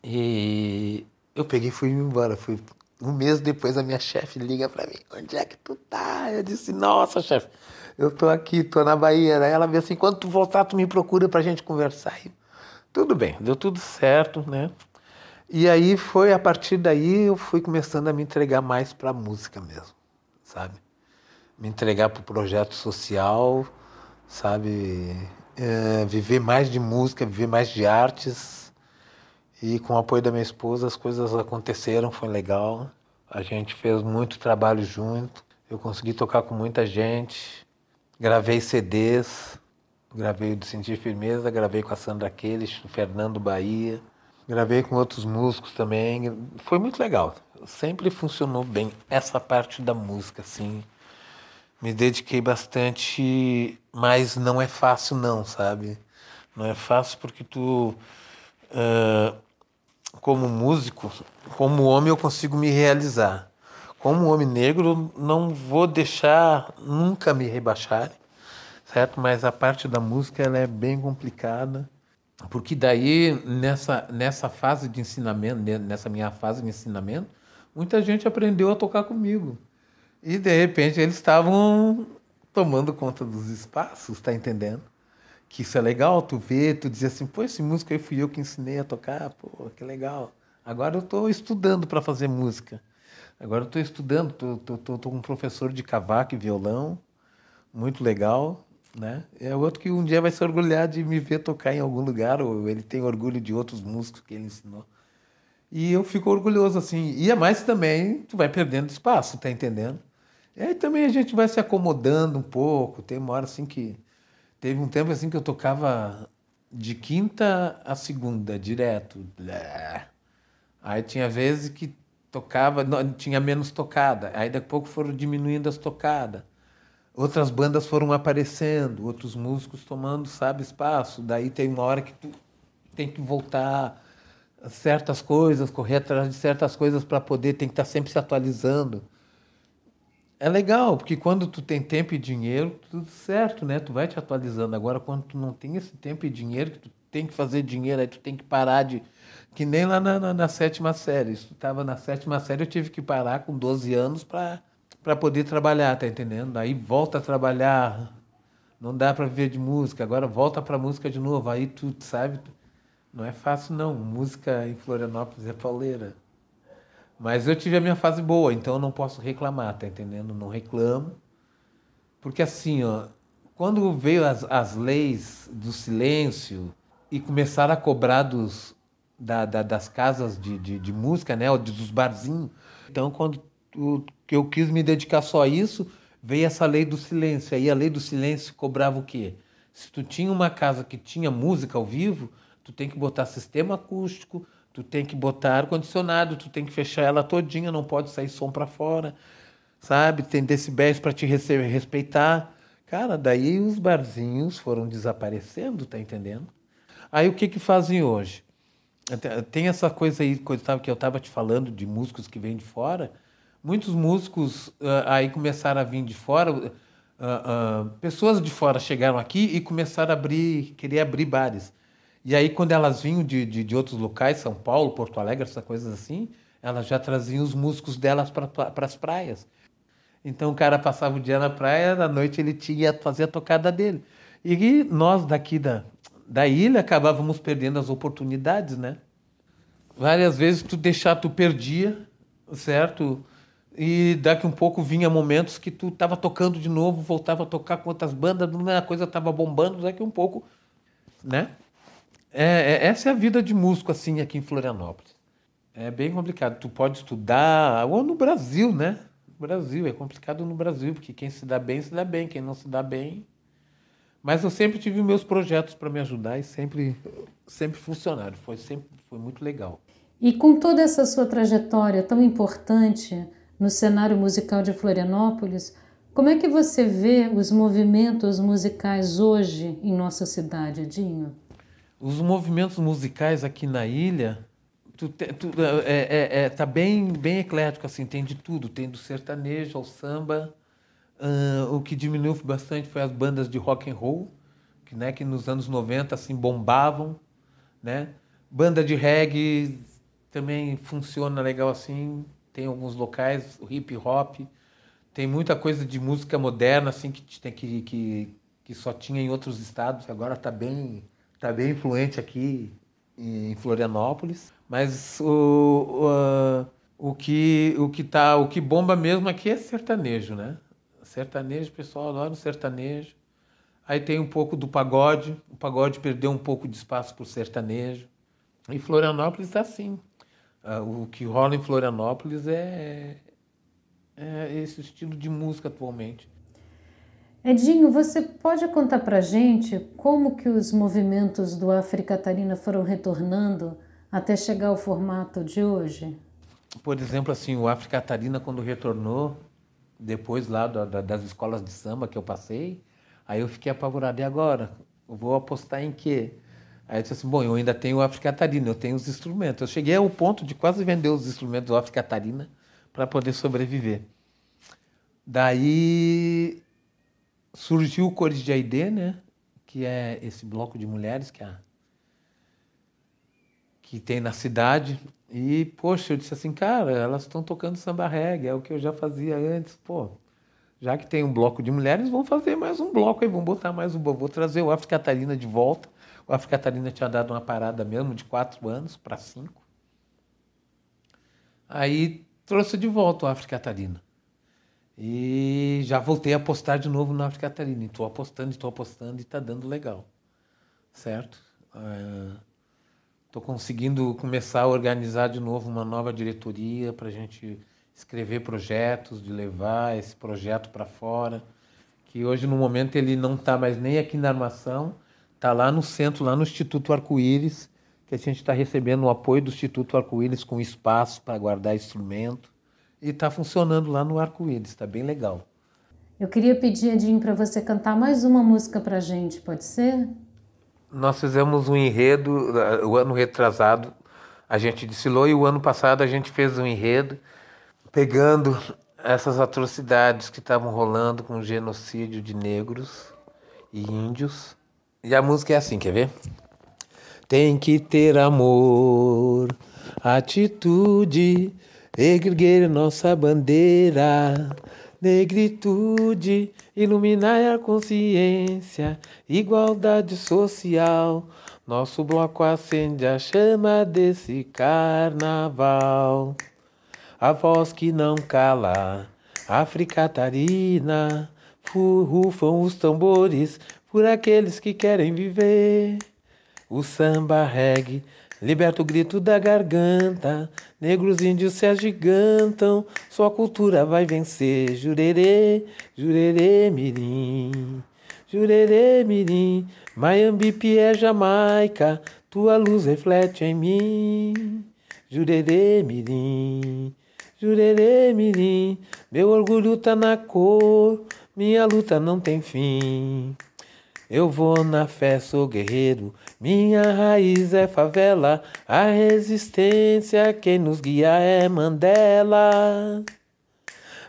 E eu peguei e fui embora. Fui um mês depois a minha chefe liga para mim: Onde é que tu tá? Eu disse: Nossa, chefe, eu tô aqui, tô na Bahia. Aí ela veio assim: Quando tu voltar, tu me procura pra gente conversar. Tudo bem, deu tudo certo, né? E aí foi a partir daí eu fui começando a me entregar mais para a música mesmo, sabe? Me entregar para o projeto social, sabe? É, viver mais de música, viver mais de artes e com o apoio da minha esposa as coisas aconteceram, foi legal. A gente fez muito trabalho junto. Eu consegui tocar com muita gente. Gravei CDs. Gravei o de Sentir Firmeza, gravei com a Sandra Keles, o Fernando Bahia. Gravei com outros músicos também. Foi muito legal. Sempre funcionou bem essa parte da música, assim. Me dediquei bastante, mas não é fácil não, sabe? Não é fácil porque tu uh, como músico, como homem, eu consigo me realizar. Como homem negro, não vou deixar nunca me rebaixar, certo? Mas a parte da música ela é bem complicada, porque daí nessa nessa fase de ensinamento, nessa minha fase de ensinamento, muita gente aprendeu a tocar comigo. E de repente eles estavam tomando conta dos espaços, tá entendendo? que isso é legal, tu vê, tu dizer assim, pô, esse músico aí fui eu que ensinei a tocar, pô, que legal. Agora eu estou estudando para fazer música. Agora eu estou estudando, tô, com um professor de cavaco e violão, muito legal, né? É outro que um dia vai se orgulhar de me ver tocar em algum lugar, ou ele tem orgulho de outros músicos que ele ensinou. E eu fico orgulhoso, assim. E é mais também, tu vai perdendo espaço, tá entendendo? E aí também a gente vai se acomodando um pouco, tem uma hora assim que Teve um tempo assim que eu tocava de quinta a segunda, direto. Aí tinha vezes que tocava, não, tinha menos tocada. Aí daqui a pouco foram diminuindo as tocadas. Outras bandas foram aparecendo, outros músicos tomando, sabe, espaço. Daí tem uma hora que tu tem que voltar a certas coisas, correr atrás de certas coisas para poder, tem que estar tá sempre se atualizando é legal, porque quando tu tem tempo e dinheiro, tudo certo, né? Tu vai te atualizando. Agora, quando tu não tem esse tempo e dinheiro, que tu tem que fazer dinheiro, aí tu tem que parar de. Que nem lá na, na, na sétima série. Estava na sétima série, eu tive que parar com 12 anos para poder trabalhar, tá entendendo? Aí volta a trabalhar, não dá para viver de música, agora volta para música de novo. Aí tu sabe, não é fácil não. Música em Florianópolis é pauleira. Mas eu tive a minha fase boa, então eu não posso reclamar, tá entendendo? Não reclamo. Porque assim, ó, quando veio as, as leis do silêncio e começaram a cobrar dos, da, da, das casas de, de, de, música, né, dos barzinhos, então quando eu quis me dedicar só a isso, veio essa lei do silêncio. Aí a lei do silêncio cobrava o quê? Se tu tinha uma casa que tinha música ao vivo, tu tem que botar sistema acústico, Tu tem que botar ar-condicionado, tu tem que fechar ela todinha, não pode sair som para fora, sabe? Tem decibéis para te respeitar. Cara, daí os barzinhos foram desaparecendo, tá entendendo? Aí o que que fazem hoje? Tem essa coisa aí que eu estava te falando de músicos que vêm de fora. Muitos músicos uh, aí começaram a vir de fora. Uh, uh, pessoas de fora chegaram aqui e começaram a abrir, querer abrir bares. E aí, quando elas vinham de, de, de outros locais, São Paulo, Porto Alegre, essas coisas assim, elas já traziam os músicos delas para pra, as praias. Então o cara passava o dia na praia, na noite ele tinha fazer a tocada dele. E nós daqui da, da ilha acabávamos perdendo as oportunidades, né? Várias vezes tu deixar, tu perdia, certo? E daqui um pouco vinha momentos que tu estava tocando de novo, voltava a tocar com outras bandas, a coisa estava bombando, daqui um pouco, né? É, é, essa é a vida de músico assim aqui em Florianópolis. É bem complicado. Tu pode estudar, ou no Brasil, né? Brasil, é complicado no Brasil, porque quem se dá bem, se dá bem, quem não se dá bem. Mas eu sempre tive meus projetos para me ajudar e sempre, sempre funcionaram. Foi sempre foi muito legal. E com toda essa sua trajetória tão importante no cenário musical de Florianópolis, como é que você vê os movimentos musicais hoje em nossa cidade, Edinho? Os movimentos musicais aqui na ilha tu, tu, é, é, é, tá bem, bem eclético, assim, tem de tudo, tem do sertanejo ao samba. Uh, o que diminuiu bastante foi as bandas de rock and roll, que, né, que nos anos 90 assim bombavam, né? Banda de reggae também funciona legal assim, tem alguns locais, o hip hop, tem muita coisa de música moderna assim que tem que, que, que só tinha em outros estados, agora está bem tá bem influente aqui em Florianópolis. Mas o, o, o, que, o, que tá, o que bomba mesmo aqui é sertanejo, né? Sertanejo, o pessoal adora o sertanejo. Aí tem um pouco do pagode. O pagode perdeu um pouco de espaço para o sertanejo. E Florianópolis está assim. Ah, o que rola em Florianópolis é, é esse estilo de música atualmente. Edinho, você pode contar para gente como que os movimentos do África Catarina foram retornando até chegar ao formato de hoje? Por exemplo, assim, o África Catarina, quando retornou, depois lá da, da, das escolas de samba que eu passei, aí eu fiquei apavorado. E agora? Eu vou apostar em quê? Aí eu disse assim, bom, eu ainda tenho o África Catarina, eu tenho os instrumentos. Eu cheguei ao ponto de quase vender os instrumentos do África Catarina para poder sobreviver. Daí surgiu o Cores de Aide, né? Que é esse bloco de mulheres que que tem na cidade. E, poxa, eu disse assim, cara, elas estão tocando samba reggae, é o que eu já fazia antes. Pô, já que tem um bloco de mulheres, vão fazer mais um bloco aí, vão botar mais um. Vou trazer o África Catarina de volta. O África Catarina tinha dado uma parada mesmo de quatro anos para cinco. Aí trouxe de volta o África Catarina. E já voltei a apostar de novo no África Catarina. Estou apostando, estou apostando e está dando legal. Certo? Uh, Estou conseguindo começar a organizar de novo uma nova diretoria para a gente escrever projetos, de levar esse projeto para fora. Que hoje, no momento, ele não está mais nem aqui na armação, está lá no centro, lá no Instituto Arco-Íris, que a gente está recebendo o apoio do Instituto Arco-Íris com espaço para guardar instrumento. E está funcionando lá no Arco-Íris, está bem legal. Eu queria pedir, Edinho, para você cantar mais uma música para a gente, pode ser? Nós fizemos um enredo, o ano retrasado, a gente desfilou e o ano passado a gente fez um enredo pegando essas atrocidades que estavam rolando com o genocídio de negros e índios. E a música é assim, quer ver? Tem que ter amor, atitude, erguer nossa bandeira, negritude, iluminai a consciência, igualdade social. Nosso bloco acende a chama desse carnaval. A voz que não cala, África Tarina, rufam os tambores por aqueles que querem viver. O samba reggae Liberta o grito da garganta, negros índios se agigantam, sua cultura vai vencer. Jurerê, jurerê, mirim, jurerê, mirim, Maiambipe é Jamaica, tua luz reflete em mim. Jurerê, mirim, jurerê, mirim, meu orgulho tá na cor, minha luta não tem fim. Eu vou na fé, sou guerreiro, minha raiz é favela, a resistência quem nos guia é Mandela.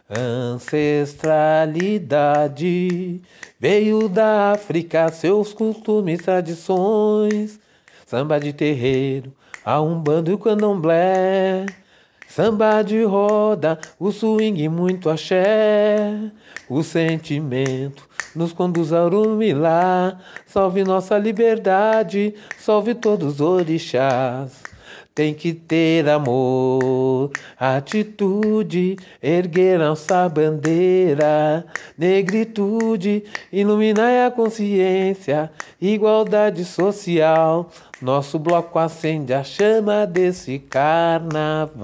Ancestralidade veio da África, seus costumes, tradições, samba de terreiro, a umbanda e o candomblé. Samba de roda, o swing muito axé, o sentimento nos conduz ao Urumilá. Salve nossa liberdade, salve todos os orixás. Tem que ter amor, atitude, erguer nossa bandeira, negritude, iluminar a consciência, igualdade social. Nosso bloco acende a chama desse carnaval.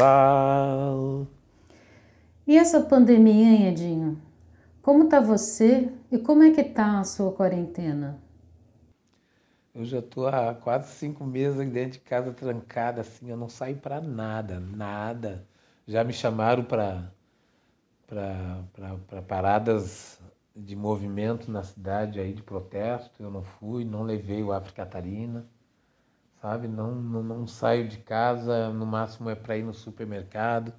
E essa pandemia, hein, Edinho? Como tá você e como é que tá a sua quarentena? Eu já estou há quase cinco meses dentro de casa trancada, assim, eu não saio para nada, nada. Já me chamaram para para paradas de movimento na cidade aí de protesto, eu não fui, não levei o África Catarina, sabe? Não, não, não saio de casa, no máximo é para ir no supermercado.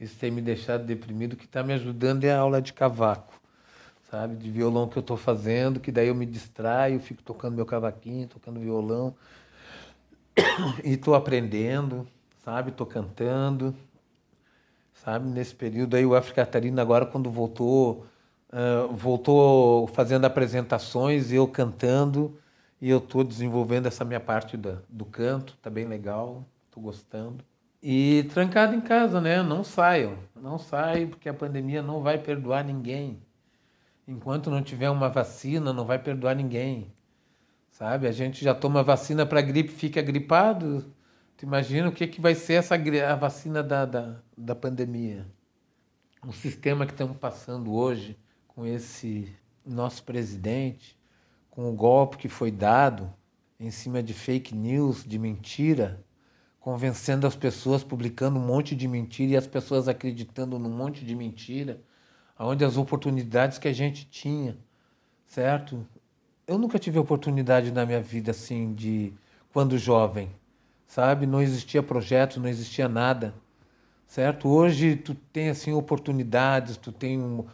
Isso tem me deixado deprimido, o que está me ajudando é a aula de cavaco sabe? De violão que eu estou fazendo, que daí eu me distraio, fico tocando meu cavaquinho, tocando violão e estou aprendendo, sabe? Estou cantando, sabe? Nesse período aí o África Catarina agora quando voltou, uh, voltou fazendo apresentações, eu cantando e eu estou desenvolvendo essa minha parte da, do canto, tá bem legal, estou gostando. E trancado em casa, né? Não saiam, não saio porque a pandemia não vai perdoar ninguém enquanto não tiver uma vacina, não vai perdoar ninguém. Sabe? A gente já toma vacina para gripe, fica gripado. Tu imagina o que, que vai ser essa a vacina da, da, da pandemia? O sistema que estamos passando hoje com esse nosso presidente, com o golpe que foi dado em cima de fake news, de mentira, convencendo as pessoas, publicando um monte de mentira e as pessoas acreditando num monte de mentira onde as oportunidades que a gente tinha, certo? Eu nunca tive oportunidade na minha vida assim de quando jovem, sabe? Não existia projeto, não existia nada, certo? Hoje tu tem assim oportunidades, tu tem um,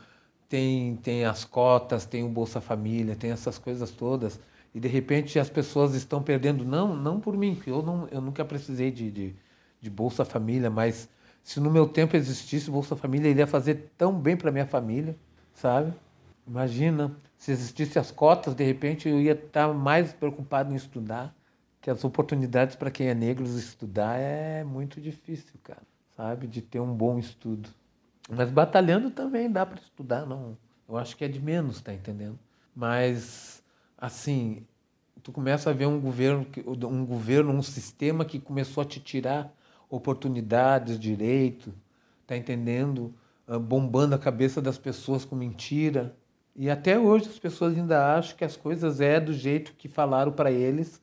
tem tem as cotas, tem o Bolsa Família, tem essas coisas todas e de repente as pessoas estão perdendo não não por mim, eu não eu nunca precisei de, de, de Bolsa Família, mas se no meu tempo existisse Bolsa Família, iria fazer tão bem para minha família, sabe? Imagina, se existissem as cotas, de repente eu ia estar mais preocupado em estudar, que as oportunidades para quem é negro estudar é muito difícil, cara, sabe? De ter um bom estudo. Mas batalhando também dá para estudar, não. Eu acho que é de menos, tá entendendo? Mas assim, tu começa a ver um governo, um governo, um sistema que começou a te tirar oportunidades, direito, tá entendendo? Ah, bombando a cabeça das pessoas com mentira. E até hoje as pessoas ainda acham que as coisas é do jeito que falaram para eles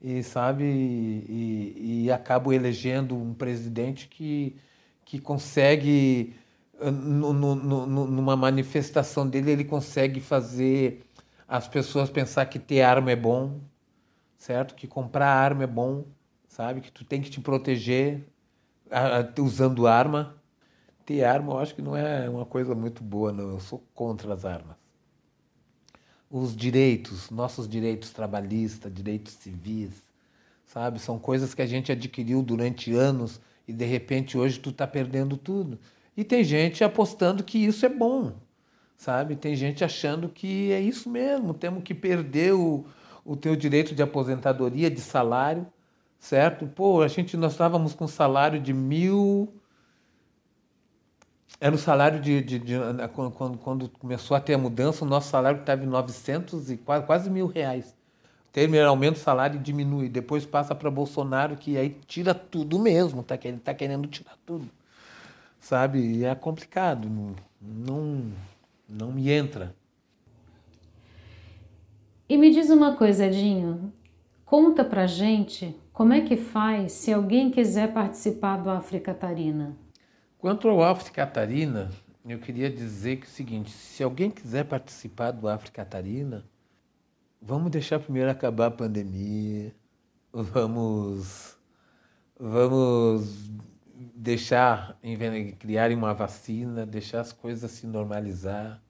e sabe e, e acabam elegendo um presidente que, que consegue ah, no, no, no, numa manifestação dele ele consegue fazer as pessoas pensar que ter arma é bom certo que comprar arma é bom sabe? Que tu tem que te proteger usando arma. Ter arma eu acho que não é uma coisa muito boa, não. Eu sou contra as armas. Os direitos, nossos direitos trabalhistas, direitos civis, sabe? São coisas que a gente adquiriu durante anos e de repente hoje tu está perdendo tudo. E tem gente apostando que isso é bom, sabe? Tem gente achando que é isso mesmo, temos que perder o, o teu direito de aposentadoria, de salário, certo? Pô, a gente, nós estávamos com salário de mil. Era o salário de. de, de quando, quando começou a ter a mudança, o nosso salário estava em 900 e quase, quase mil reais. Termina, aumenta o salário e diminui. Depois passa para Bolsonaro, que aí tira tudo mesmo, tá? Ele está querendo tirar tudo. Sabe? E é complicado. Não, não me entra. E me diz uma coisa, Edinho. Conta pra gente como é que faz se alguém quiser participar do África Catarina? Quanto ao África Catarina, eu queria dizer que é o seguinte: se alguém quiser participar do África Catarina, vamos deixar primeiro acabar a pandemia, vamos, vamos deixar criar uma vacina, deixar as coisas se normalizar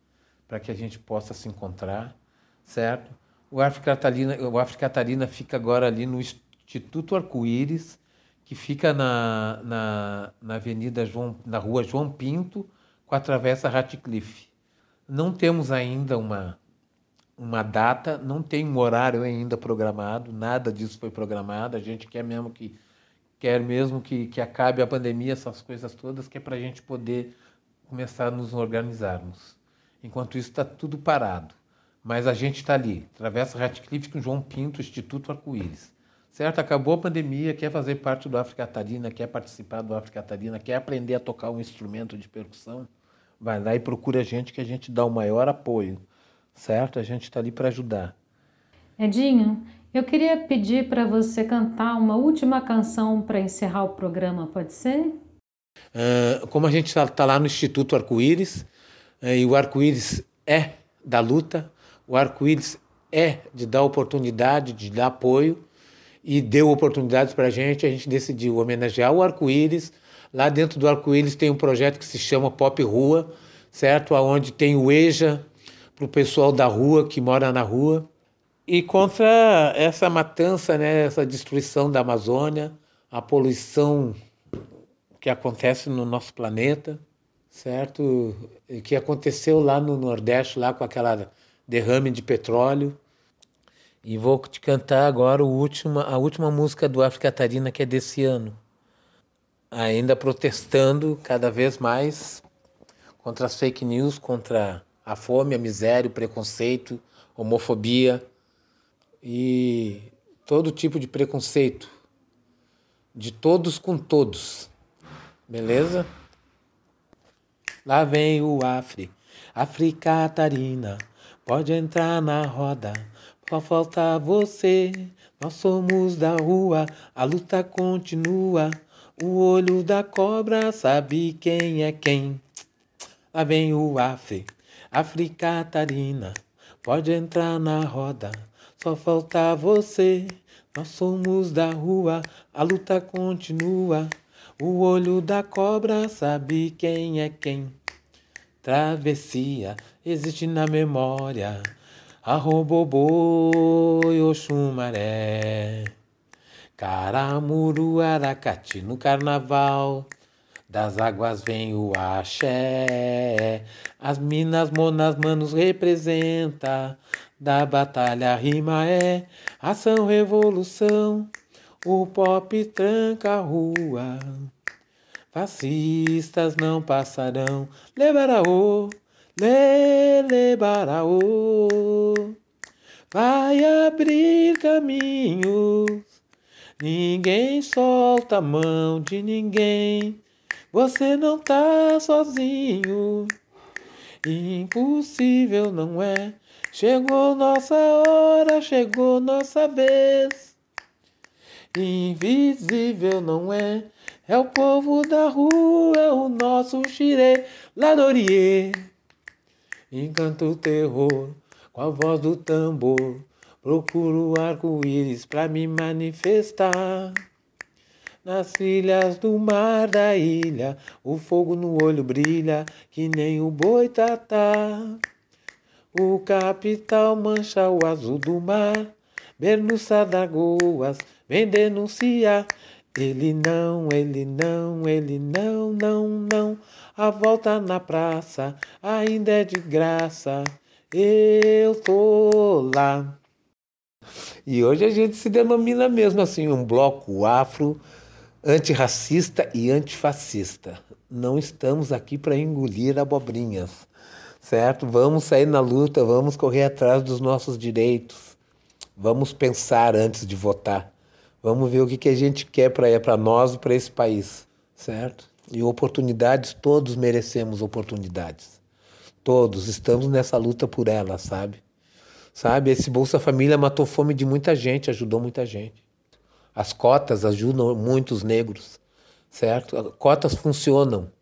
para que a gente possa se encontrar, certo? O África Catarina, o África Catarina fica agora ali no Instituto Arco-Íris, que fica na, na, na Avenida João, na Rua João Pinto, com a Travessa Ratcliffe. Não temos ainda uma uma data, não tem um horário ainda programado, nada disso foi programado. A gente quer mesmo que quer mesmo que, que acabe a pandemia, essas coisas todas, que é para a gente poder começar a nos organizarmos. Enquanto isso está tudo parado. Mas a gente está ali, Travessa Ratcliffe com João Pinto, Instituto Arco-Íris. Certo? Acabou a pandemia, quer fazer parte do África Catarina, quer participar do África Catarina, quer aprender a tocar um instrumento de percussão, vai lá e procura a gente que a gente dá o maior apoio certo? A gente está ali para ajudar. Edinho, eu queria pedir para você cantar uma última canção para encerrar o programa, pode ser? Uh, como a gente está tá lá no Instituto Arco-Íris, uh, e o Arco-Íris é da luta, o Arco-Íris é de dar oportunidade, de dar apoio, e deu oportunidades para a gente, a gente decidiu homenagear o Arco-Íris. Lá dentro do Arco-Íris tem um projeto que se chama Pop Rua, certo? Onde tem o EJA, para o pessoal da rua, que mora na rua, e contra essa matança, né, essa destruição da Amazônia, a poluição que acontece no nosso planeta, certo? Que aconteceu lá no Nordeste, lá com aquela derrame de petróleo. E vou te cantar agora o a última música do África Catarina, que é desse ano. Ainda protestando cada vez mais contra as fake news, contra a fome, a miséria, o preconceito, homofobia e todo tipo de preconceito, de todos com todos, beleza? Lá vem o Afri, África Catarina, pode entrar na roda, só falta você. Nós somos da rua, a luta continua. O olho da cobra sabe quem é quem. Lá vem o Afri, África Catarina, pode entrar na roda, só falta você. Nós somos da rua, a luta continua. O olho da cobra sabe quem é quem. Travessia existe na memória. Arrobobô e Oxumaré. Caramuru, Aracati no carnaval. Das águas vem o axé, as minas, monas, manos representa. Da batalha rima é ação, revolução. O pop tranca a rua. Fascistas não passarão. Lebaraô, le, lebaraô. Vai abrir caminhos. Ninguém solta a mão de ninguém. Você não tá sozinho. Impossível não é. Chegou nossa hora, chegou nossa vez. Invisível não é. É o povo da rua, é o nosso xirê, Ladorie. Encanta o terror com a voz do tambor. Procuro arco-íris pra me manifestar. Nas trilhas do mar da ilha, o fogo no olho brilha, que nem o boitatá. O capital mancha o azul do mar, Bernuça Dagoas vem denunciar. Ele não, ele não, ele não, não, não. A volta na praça ainda é de graça. Eu tô lá. E hoje a gente se denomina mesmo assim um bloco afro antirracista e antifascista. Não estamos aqui para engolir abobrinhas, certo? Vamos sair na luta, vamos correr atrás dos nossos direitos. Vamos pensar antes de votar. Vamos ver o que, que a gente quer para nós e para esse país, certo? E oportunidades, todos merecemos oportunidades. Todos estamos nessa luta por elas, sabe? Sabe, esse Bolsa Família matou fome de muita gente, ajudou muita gente. As cotas ajudam muito os negros, certo? Cotas funcionam.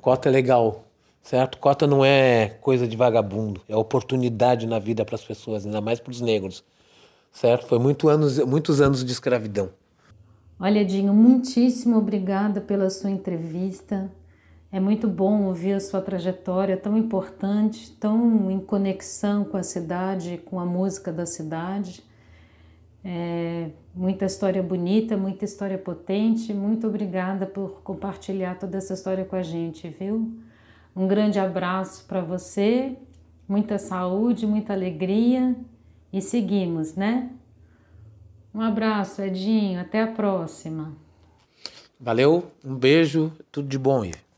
Cota é legal. certo? Cota não é coisa de vagabundo, é oportunidade na vida para as pessoas, ainda mais para os negros, certo? Foi muito anos, muitos anos de escravidão. Olha, Dinho, muitíssimo obrigada pela sua entrevista. É muito bom ouvir a sua trajetória tão importante, tão em conexão com a cidade, com a música da cidade. É, muita história bonita, muita história potente. Muito obrigada por compartilhar toda essa história com a gente, viu? Um grande abraço para você, muita saúde, muita alegria e seguimos, né? Um abraço, Edinho, até a próxima. Valeu, um beijo, tudo de bom, Ive.